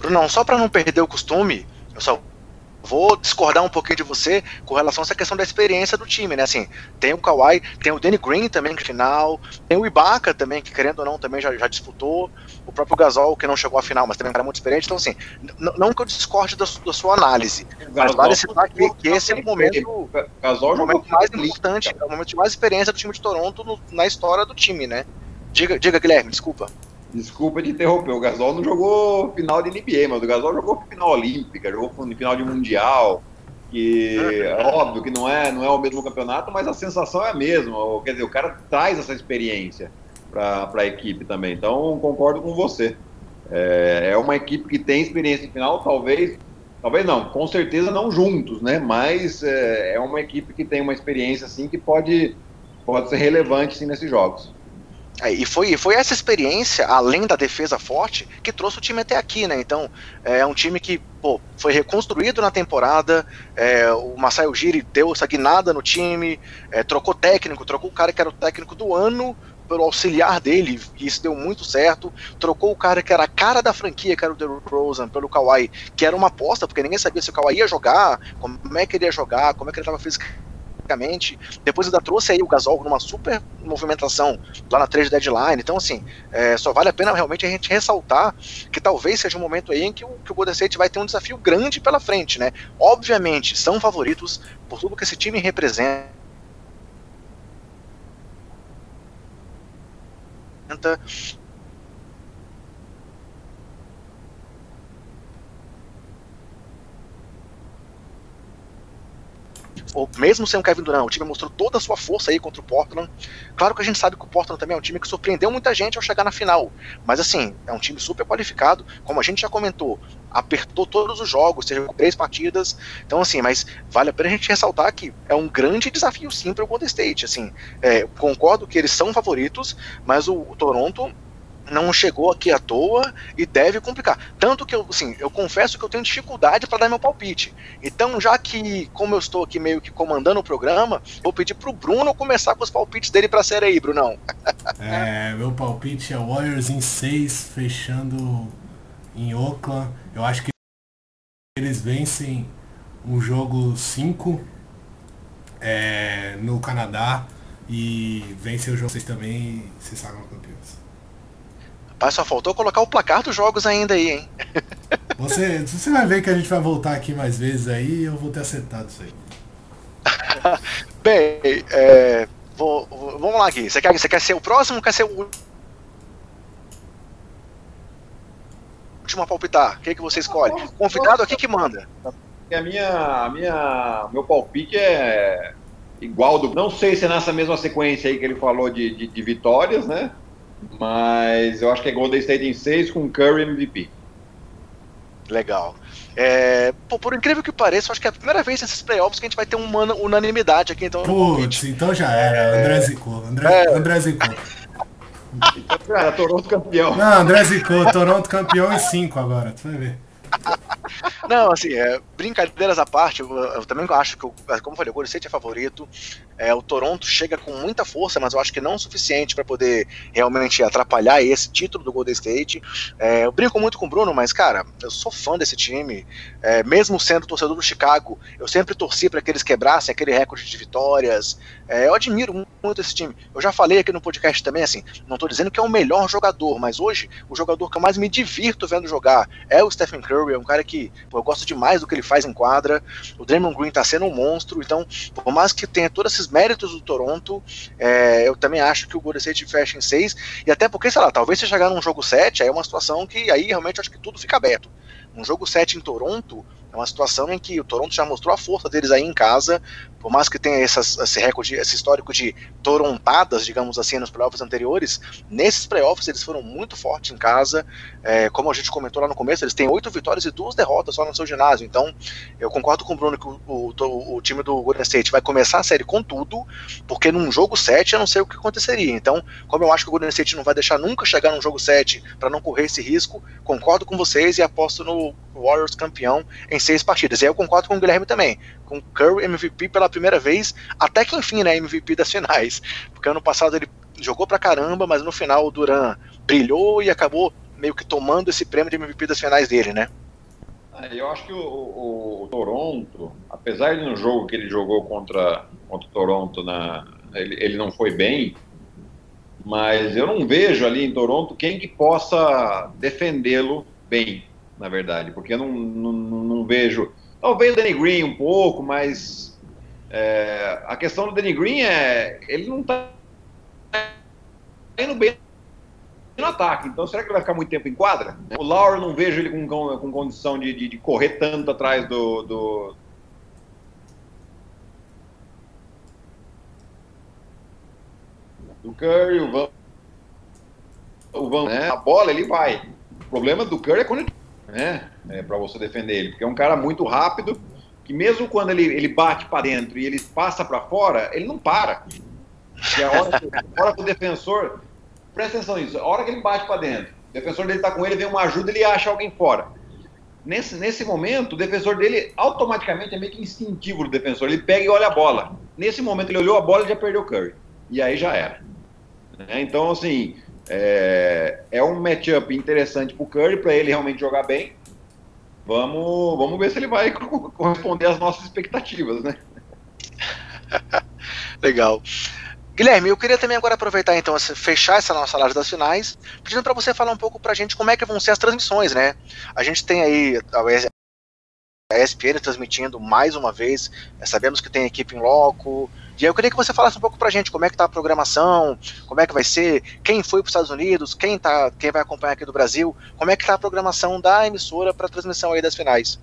Brunão, só para não perder o costume, eu só vou discordar um pouquinho de você com relação a essa questão da experiência do time, né? Assim, tem o Kawhi, tem o Danny Green também no final, tem o Ibaka também, que querendo ou não também já, já disputou, o próprio Gasol, que não chegou à final, mas também é um cara muito experiente. Então, assim, não que eu discorde da, da sua análise, mas vale citar aqui que esse é o momento, Gasol o momento mais importante, é o momento de mais experiência do time de Toronto no, na história do time, né? Diga, diga Guilherme, desculpa. Desculpa te interromper, o Gasol não jogou final de NBA, mas o Gasol jogou final olímpica, jogou final de mundial, que é óbvio que não é, não é o mesmo campeonato, mas a sensação é a mesma. Quer dizer, o cara traz essa experiência para a equipe também. Então, concordo com você. É, é uma equipe que tem experiência em final, talvez, talvez não, com certeza não juntos, né? Mas é, é uma equipe que tem uma experiência assim que pode, pode ser relevante sim nesses jogos. É, e foi, foi essa experiência, além da defesa forte, que trouxe o time até aqui, né? Então, é um time que pô, foi reconstruído na temporada. É, o Masai Ujiri deu essa guinada no time, é, trocou técnico, trocou o cara que era o técnico do ano pelo auxiliar dele, e isso deu muito certo. Trocou o cara que era a cara da franquia, que era o DeRozan, Rosen, pelo Kawhi, que era uma aposta, porque ninguém sabia se o Kawhi ia jogar, como é que ele ia jogar, como é que ele estava fisicamente depois ainda trouxe aí o Gasol numa super movimentação lá na trade deadline. Então, assim, é, só vale a pena realmente a gente ressaltar que talvez seja um momento aí em que o, que o Golden State vai ter um desafio grande pela frente, né? Obviamente, são favoritos por tudo que esse time representa ou mesmo sem o Kevin Durant, o time mostrou toda a sua força aí contra o Portland. Claro que a gente sabe que o Portland também é um time que surpreendeu muita gente ao chegar na final, mas assim, é um time super qualificado, como a gente já comentou, apertou todos os jogos, seja três partidas. Então, assim, mas vale a pena a gente ressaltar que é um grande desafio sim para o Golden State. Assim, é, concordo que eles são favoritos, mas o, o Toronto não chegou aqui à toa e deve complicar. Tanto que eu, assim, eu confesso que eu tenho dificuldade para dar meu palpite. Então, já que, como eu estou aqui meio que comandando o programa, vou pedir pro Bruno começar com os palpites dele pra série aí, Brunão. [laughs] é, meu palpite é Warriors em 6, fechando em Oakland. Eu acho que eles vencem o jogo 5 é, no Canadá e vencem o jogo 6 também e se sagram campeões. Rapaz, só faltou colocar o placar dos jogos ainda aí, hein? Você, você vai ver que a gente vai voltar aqui mais vezes aí e eu vou ter acertado isso aí. [laughs] Bem, é, vou, vamos lá aqui. Você quer, você quer ser o próximo ou quer ser o último a palpitar? O que, que você escolhe? Convidado aqui que manda. A minha, a minha, meu palpite é igual do. Não sei se é nessa mesma sequência aí que ele falou de, de, de vitórias, né? Mas eu acho que é Golden State em 6 com Curry MVP. Legal. É, pô, por incrível que pareça, acho que é a primeira vez nesses playoffs que a gente vai ter uma unanimidade aqui. Então, Putz, então já era. André Zicou. André, é... André Zicou. Então, cara, Toronto campeão. Não, André Zicou. Toronto campeão em 5 agora. Tu vai ver. Não, assim, é, brincadeiras à parte, eu, eu, também acho que, como eu falei, o Golden State é favorito. É, o Toronto chega com muita força, mas eu acho que não o suficiente para poder realmente atrapalhar esse título do Golden State. É, eu brinco muito com o Bruno, mas, cara, eu sou fã desse time. É, mesmo sendo torcedor do Chicago, eu sempre torci para que eles quebrassem aquele recorde de vitórias. É, eu admiro muito esse time. Eu já falei aqui no podcast também, assim, não estou dizendo que é o melhor jogador, mas hoje o jogador que eu mais me divirto vendo jogar é o Stephen Curry, é um cara que pô, eu gosto demais do que ele faz em quadra. O Draymond Green está sendo um monstro, então, por mais que tenha todos esses méritos do Toronto, é, eu também acho que o Golden State fecha em 6, e até porque, sei lá, talvez se chegar num jogo 7, aí é uma situação que aí realmente acho que tudo fica aberto. Um jogo 7 em Toronto é uma situação em que o Toronto já mostrou a força deles aí em casa, por mais que tenha essas, esse recorde, esse histórico de torontadas, digamos assim, nos playoffs anteriores, nesses playoffs eles foram muito fortes em casa. É, como a gente comentou lá no começo, eles têm oito vitórias e duas derrotas só no seu ginásio. Então, eu concordo com o Bruno que o, o, o time do Golden State vai começar a série com tudo, porque num jogo 7 eu não sei o que aconteceria. Então, como eu acho que o Golden State não vai deixar nunca chegar num jogo 7 para não correr esse risco, concordo com vocês e aposto no Warriors campeão em seis partidas. E aí eu concordo com o Guilherme também, com Curry MVP pela primeira vez, até que enfim, né, MVP das finais. Porque ano passado ele jogou pra caramba, mas no final o Duran brilhou e acabou meio que tomando esse prêmio de MVP das finais dele, né? É, eu acho que o, o, o, Toronto, apesar de no jogo que ele jogou contra, contra o Toronto, na, ele, ele não foi bem, mas eu não vejo ali em Toronto quem que possa defendê-lo bem na verdade, porque eu não, não, não vejo. Talvez o Danny Green um pouco, mas é, a questão do Danny Green é. Ele não está indo bem no ataque, então será que ele vai ficar muito tempo em quadra? O Lauro não vejo ele com, com, condição de, de, de, correr tanto atrás do, do, do Curry, o Van, o Van né? a bola ele vai. O problema do Curry é quando ele né? É, para você defender ele, porque é um cara muito rápido, que mesmo quando ele, ele bate para dentro e ele passa para fora, ele não para. E a hora, que, a hora que o defensor, presta atenção nisso, a hora que ele bate para dentro, o defensor dele está com ele, vem uma ajuda, ele acha alguém fora. Nesse, nesse momento, o defensor dele automaticamente é meio que instintivo do defensor, ele pega e olha a bola. Nesse momento, ele olhou a bola e já perdeu o Curry. E aí já era. Né? Então, assim, é, é um matchup interessante para o Curry, para ele realmente jogar bem. Vamos, vamos ver se ele vai [laughs] corresponder às nossas expectativas, né? [laughs] Legal. Guilherme, eu queria também agora aproveitar então fechar essa nossa live das finais, pedindo para você falar um pouco para a gente como é que vão ser as transmissões, né? A gente tem aí a ESPN transmitindo mais uma vez, sabemos que tem equipe em loco, e aí eu queria que você falasse um pouco pra gente como é que tá a programação, como é que vai ser, quem foi para os Estados Unidos, quem, tá, quem vai acompanhar aqui do Brasil, como é que tá a programação da emissora para transmissão aí das finais.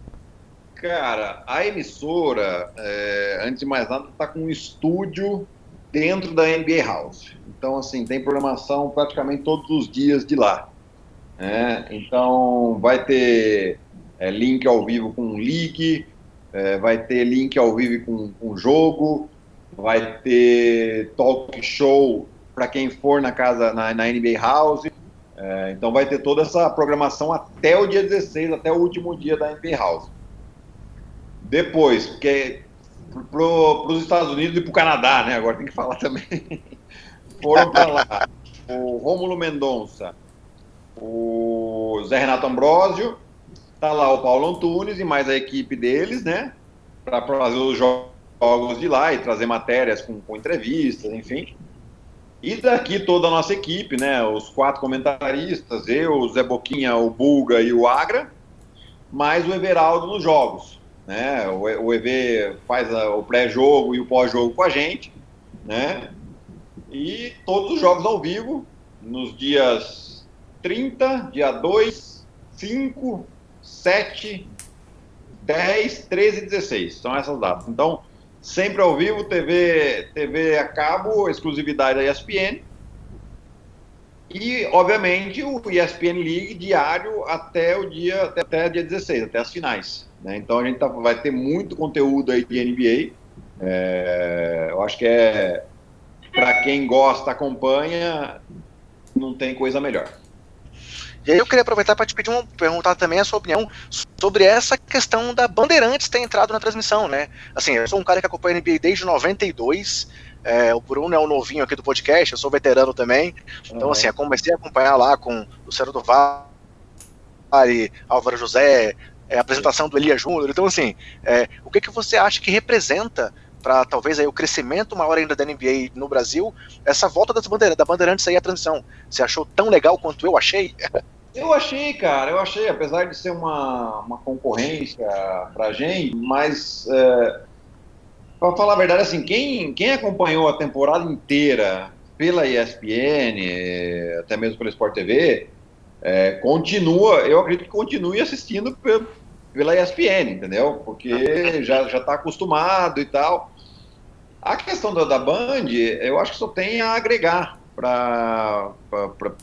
Cara, a emissora, é, antes de mais nada, está com um estúdio dentro da NBA House. Então, assim, tem programação praticamente todos os dias de lá. Né? Então, vai ter é, link ao vivo com league, é, vai ter link ao vivo com, com jogo, vai ter talk show para quem for na casa, na, na NBA House. É, então vai ter toda essa programação até o dia 16, até o último dia da NBA House. Depois, porque para os Estados Unidos e para o Canadá, né? Agora tem que falar também. [laughs] Foram para lá o Rômulo Mendonça, o Zé Renato Ambrosio, tá lá o Paulo Antunes e mais a equipe deles, né? Para fazer os jogos jogos de lá e trazer matérias com, com entrevistas, enfim. E daqui toda a nossa equipe, né? Os quatro comentaristas, eu, o Zé Boquinha, o Bulga e o Agra, mais o Everaldo nos jogos. Né? O, o EV faz a, o pré-jogo e o pós-jogo com a gente, né? E todos os jogos ao vivo, nos dias 30, dia 2, 5, 7, 10, 13 e 16. São essas datas. Então, sempre ao vivo, TV, TV a cabo, exclusividade da ESPN. E, obviamente, o ESPN League diário até o dia, até, até dia 16, até as finais. Né? Então a gente tá, vai ter muito conteúdo aí de NBA. É, eu acho que é para quem gosta, acompanha, não tem coisa melhor. E aí eu queria aproveitar para te pedir uma, perguntar também a sua opinião sobre essa questão da Bandeirantes ter entrado na transmissão, né? Assim, eu sou um cara que acompanha a NBA desde 92, é, o Bruno é o novinho aqui do podcast, eu sou veterano também, então uhum. assim, eu comecei a acompanhar lá com o Luciano do Vale, Álvaro José, é, a apresentação do Elia Júnior, então assim, é, o que, que você acha que representa para talvez aí o crescimento maior ainda da NBA no Brasil, essa volta das bandeira, da Bandeirantes aí à transmissão. Você achou tão legal quanto eu achei? [laughs] Eu achei, cara, eu achei, apesar de ser uma, uma concorrência pra gente, mas é, para falar a verdade, assim, quem, quem acompanhou a temporada inteira pela ESPN, até mesmo pela Sport TV, é, continua, eu acredito que continue assistindo pela ESPN, entendeu? Porque já já está acostumado e tal. A questão da, da Band, eu acho que só tem a agregar para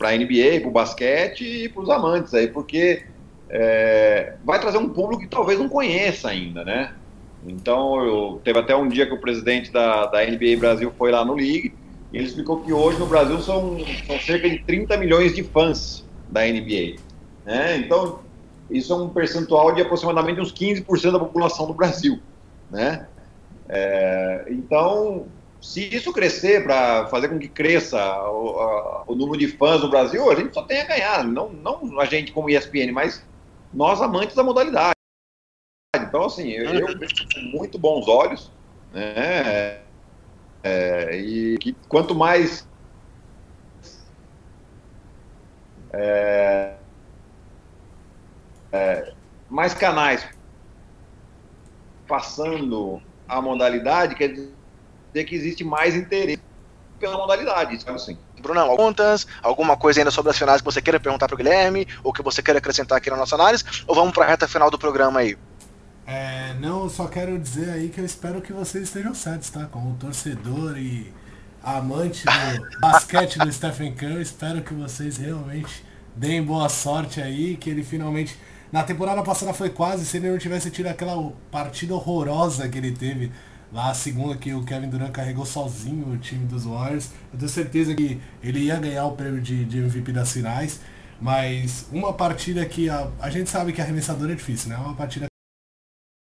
a NBA, para o basquete e para os amantes aí, porque é, vai trazer um público que talvez não conheça ainda, né? Então, eu, teve até um dia que o presidente da, da NBA Brasil foi lá no League e ele explicou que hoje no Brasil são, são cerca de 30 milhões de fãs da NBA. Né? Então, isso é um percentual de aproximadamente uns 15% da população do Brasil. Né? É, então, se isso crescer para fazer com que cresça o, a, o, número de fãs no Brasil, a gente só tem a ganhar. Não, não a gente como ESPN, mas nós amantes da modalidade. Então, assim, eu, eu vejo com muito bons olhos, né? É, e que quanto mais é, é, mais canais passando a modalidade, quer dizer que existe mais interesse pela modalidade, sabe assim. Bruno, contas, alguma coisa ainda sobre as finais que você queira perguntar para o Guilherme, ou que você queira acrescentar aqui na nossa análise, ou vamos para a reta final do programa aí? É, não, só quero dizer aí que eu espero que vocês estejam certos, tá? Como torcedor e amante do [laughs] basquete do Stephen Curry, espero que vocês realmente deem boa sorte aí, que ele finalmente. Na temporada passada foi quase, se ele não tivesse tido aquela partida horrorosa que ele teve lá, a segunda que o Kevin Durant carregou sozinho o time dos Warriors. Eu tenho certeza que ele ia ganhar o prêmio de, de MVP das finais. Mas uma partida que a, a gente sabe que arremessador é difícil, né? Uma partida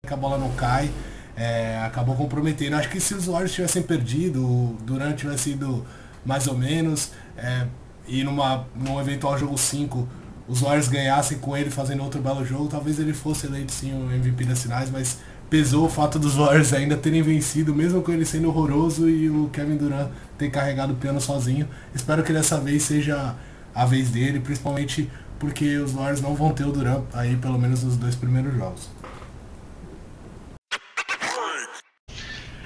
que a bola não cai, é, acabou comprometendo. Acho que se os Warriors tivessem perdido, o Durant tivesse ido mais ou menos, é, e numa, num eventual jogo 5 os Warriors ganhassem com ele fazendo outro belo jogo, talvez ele fosse eleito sim o MVP das finais, mas pesou o fato dos Warriors ainda terem vencido, mesmo com ele sendo horroroso e o Kevin Durant ter carregado o piano sozinho. Espero que dessa vez seja a vez dele, principalmente porque os Warriors não vão ter o Durant aí pelo menos nos dois primeiros jogos.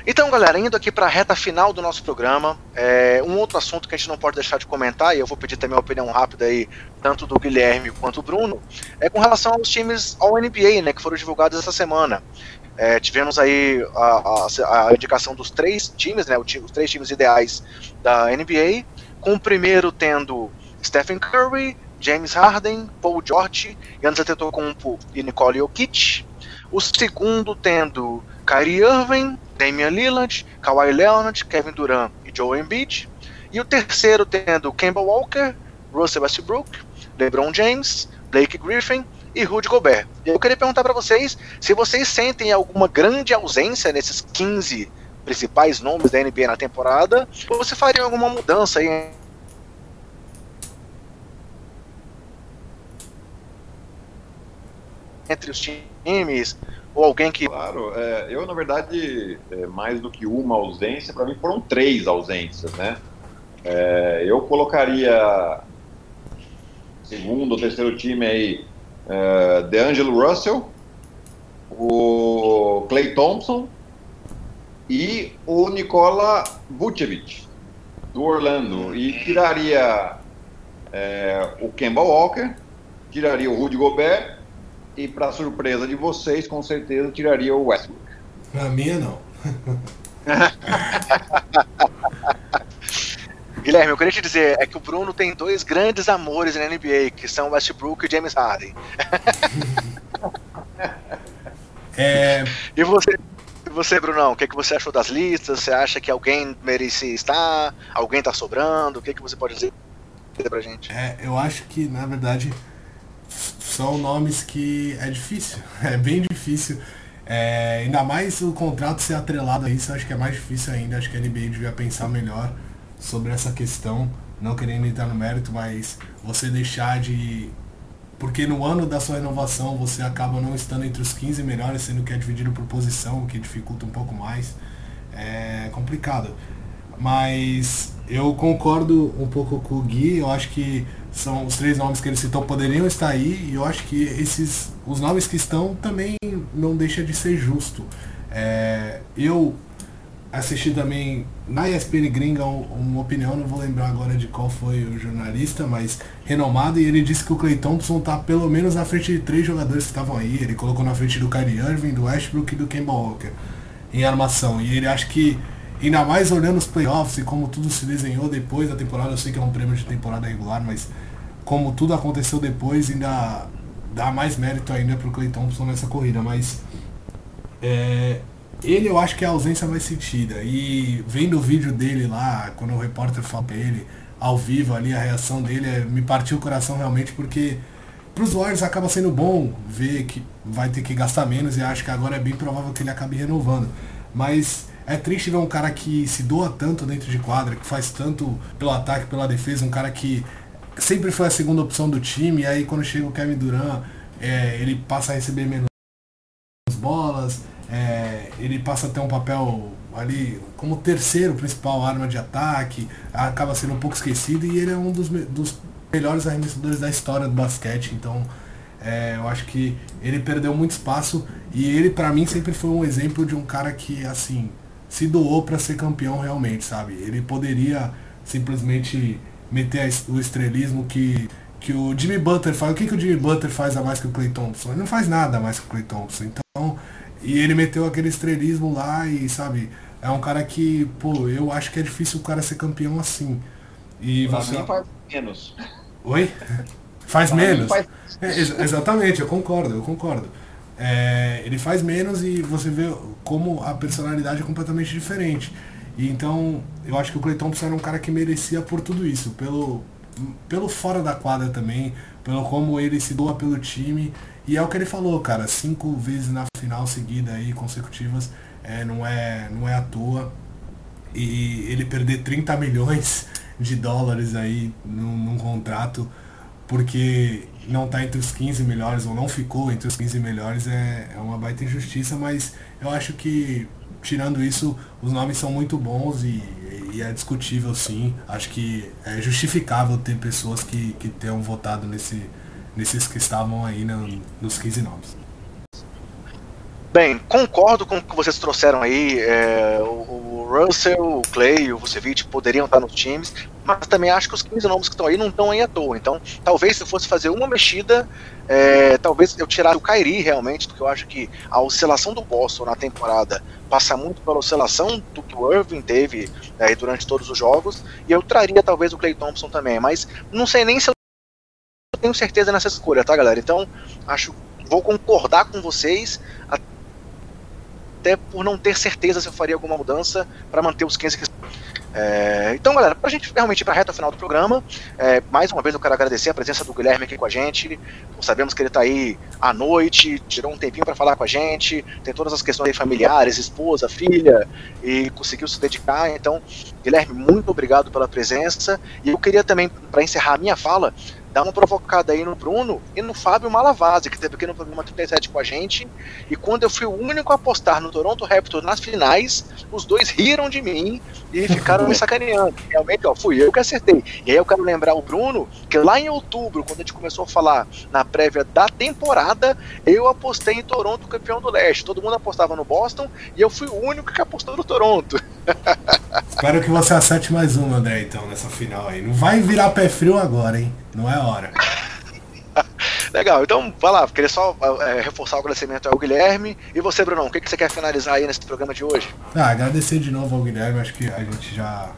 Então, galera, indo aqui para a reta final do nosso programa, é, um outro assunto que a gente não pode deixar de comentar, e eu vou pedir também uma opinião rápida aí, tanto do Guilherme quanto do Bruno, é com relação aos times ao NBA, né, que foram divulgados essa semana. É, tivemos aí a, a, a, indicação dos três times, né, os três times ideais da NBA, com o primeiro tendo Stephen Curry, James Harden, Paul George, Giannis Antetokounmpo e Nicole Jokic. O segundo tendo Kyrie Irving, Damian Lillard, Kawhi Leonard, Kevin Durant e Joe Embiid. E o terceiro tendo Kemba Walker, Russell Westbrook, LeBron James, Blake Griffin e Rudy Gobert. Eu queria perguntar para vocês se vocês sentem alguma grande ausência nesses 15 principais nomes da NBA na temporada, ou você faria alguma mudança aí entre os times, ou alguém que. Claro, é, eu na verdade, é, mais do que uma ausência, para mim foram três ausências, né? É, eu colocaria segundo ou terceiro time aí, é, DeAngelo Russell, o Clay Thompson e o Nikola Vucevic, do Orlando. E tiraria é, o Kemba Walker, tiraria o Rudy Gobert e, para surpresa de vocês, com certeza tiraria o Westbrook. A minha, não. [laughs] Guilherme, eu queria te dizer, é que o Bruno tem dois grandes amores na NBA, que são Westbrook e James Harden. [laughs] é... E você, você, Brunão, o que, que você achou das listas? Você acha que alguém merecia estar? Alguém está sobrando? O que, que você pode dizer pra gente? É, eu acho que, na verdade, são nomes que é difícil, [laughs] é bem difícil. É, ainda mais o contrato ser atrelado a isso, acho que é mais difícil ainda. Acho que a NBA devia pensar melhor sobre essa questão, não querendo entrar no mérito, mas você deixar de. Porque no ano da sua renovação você acaba não estando entre os 15 melhores, sendo que é dividido por posição, o que dificulta um pouco mais. É complicado. Mas eu concordo um pouco com o Gui, eu acho que são os três nomes que ele citou poderiam estar aí e eu acho que esses os nomes que estão também não deixa de ser justo. É, eu assisti também na ESPN Gringa uma opinião, não vou lembrar agora de qual foi o jornalista, mas renomado, e ele disse que o Clay Thompson tá pelo menos na frente de três jogadores que estavam aí. Ele colocou na frente do Kyrie Irving, do Westbrook e do Kemba Walker em armação. E ele acha que, ainda mais olhando os playoffs e como tudo se desenhou depois da temporada, eu sei que é um prêmio de temporada regular, mas como tudo aconteceu depois, ainda dá mais mérito ainda pro Clay Thompson nessa corrida. Mas é, ele eu acho que é a ausência mais sentida. E vendo o vídeo dele lá, quando o repórter fala pra ele, ao vivo ali, a reação dele é, me partiu o coração realmente porque para os Warriors acaba sendo bom ver que vai ter que gastar menos e acho que agora é bem provável que ele acabe renovando. Mas é triste ver um cara que se doa tanto dentro de quadra, que faz tanto pelo ataque, pela defesa, um cara que sempre foi a segunda opção do time, e aí quando chega o Kevin Durant, é, ele passa a receber menos bolas, é, ele passa a ter um papel ali como terceiro principal arma de ataque, acaba sendo um pouco esquecido e ele é um dos, dos melhores arremessadores da história do basquete, então é, eu acho que ele perdeu muito espaço e ele para mim sempre foi um exemplo de um cara que assim se doou para ser campeão realmente, sabe? Ele poderia simplesmente meter o estrelismo que que o Jimmy Butler faz. O que, que o Jimmy Butler faz a mais que o Clay Thompson? Ele não faz nada mais que o Clay Thompson. Então, e ele meteu aquele estrelismo lá e, sabe, é um cara que, pô, eu acho que é difícil o cara ser campeão assim. E pra você... faz menos. Oi? Faz pra menos? Faz... É, ex exatamente, eu concordo, eu concordo. É, ele faz menos e você vê como a personalidade é completamente diferente. E então, eu acho que o Clay Thompson era um cara que merecia por tudo isso, pelo, pelo fora da quadra também, pelo como ele se doa pelo time. E é o que ele falou, cara, cinco vezes na final seguida aí, consecutivas, é, não, é, não é à toa. E ele perder 30 milhões de dólares aí num, num contrato porque não está entre os 15 melhores ou não ficou entre os 15 melhores é, é uma baita injustiça, mas eu acho que tirando isso, os nomes são muito bons e, e, é discutível sim. Acho que é justificável ter pessoas que, que tenham votado nesse, nesses que estavam aí no, nos 15 nomes. Bem, concordo com o que vocês trouxeram aí. É, o, Russell, o Clay, o Vucevic poderiam estar nos times, mas também acho que os 15 nomes que estão aí não estão aí à toa. Então, talvez se eu fosse fazer uma mexida, é, talvez eu tirasse o Kyrie realmente, porque eu acho que a oscilação do Boston na temporada passa muito pela oscilação do que o Irving teve aí durante todos os jogos, e eu traria talvez o Clay Thompson também, mas não sei nem se eu tenho certeza nessa escolha, tá, galera? Então, acho vou concordar com vocês até por não ter certeza se eu faria alguma mudança para manter os 15 que é, então, galera, para a gente realmente ir para a reta final do programa, é, mais uma vez eu quero agradecer a presença do Guilherme aqui com a gente. Sabemos que ele está aí à noite, tirou um tempinho para falar com a gente, tem todas as questões familiares, esposa, filha, e conseguiu se dedicar. Então, Guilherme, muito obrigado pela presença. E eu queria também, para encerrar a minha fala, dá uma provocada aí no Bruno e no Fábio Malavase, que teve aqui no programa 37 com a gente. E quando eu fui o único a apostar no Toronto Raptors nas finais, os dois riram de mim e ficaram me [laughs] sacaneando. Realmente, ó, fui eu que acertei. E aí eu quero lembrar o Bruno que lá em outubro, quando a gente começou a falar na prévia da temporada, eu apostei em Toronto campeão do leste. Todo mundo apostava no Boston e eu fui o único que apostou no Toronto. Espero que você acerte mais uma, André, então, nessa final aí. Não vai virar pé frio agora, hein? Não é hora. Legal, então vai lá, queria só é, reforçar o agradecimento ao Guilherme. E você, Brunão, o que, que você quer finalizar aí nesse programa de hoje? Ah, agradecer de novo ao Guilherme, acho que a gente já,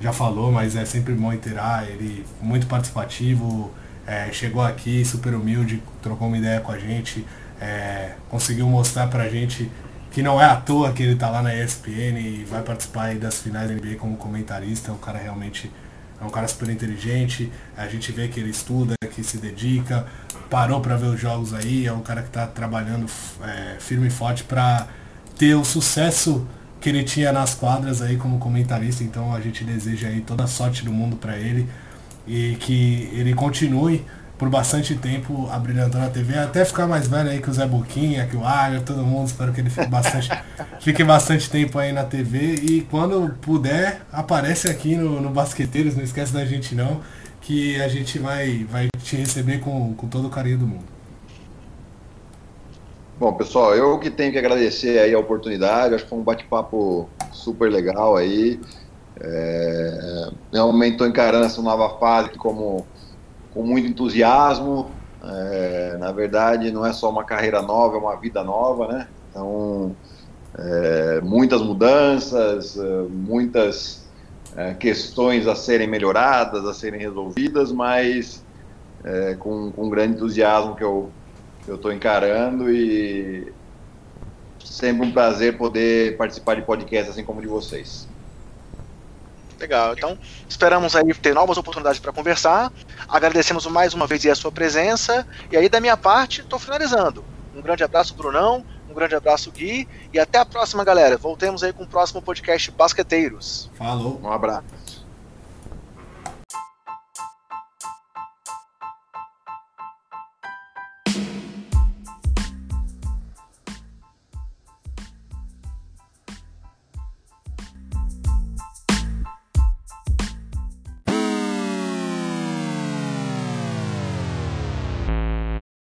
já falou, mas é sempre bom interar, ele muito participativo, é, chegou aqui super humilde, trocou uma ideia com a gente, é, conseguiu mostrar pra gente que não é à toa que ele tá lá na ESPN e vai participar aí das finais da NBA como comentarista, é um cara realmente é um cara super inteligente, a gente vê que ele estuda, que se dedica, parou para ver os jogos aí, é um cara que está trabalhando é, firme e forte para ter o sucesso que ele tinha nas quadras aí como comentarista, então a gente deseja aí toda a sorte do mundo para ele e que ele continue por bastante tempo abrilhantando a TV, até ficar mais velho aí que o Zé Boquinha, que o Agra, todo mundo, espero que ele fique bastante, [laughs] fique bastante tempo aí na TV e quando puder, aparece aqui no, no Basqueteiros, não esquece da gente não, que a gente vai, vai te receber com, com todo o carinho do mundo. Bom, pessoal, eu que tenho que agradecer aí a oportunidade, acho que foi um bate-papo super legal aí. É, realmente estou encarando essa nova fase como, com muito entusiasmo. É, na verdade, não é só uma carreira nova, é uma vida nova, né? Então, é, muitas mudanças, é, muitas é, questões a serem melhoradas, a serem resolvidas, mas é, com, com grande entusiasmo que eu estou encarando e sempre um prazer poder participar de podcast assim como de vocês. Legal, então esperamos aí ter novas oportunidades para conversar. Agradecemos mais uma vez a sua presença. E aí, da minha parte, estou finalizando. Um grande abraço, Brunão. Um grande abraço, Gui. E até a próxima, galera. Voltemos aí com o próximo podcast Basqueteiros. Falou. Um abraço.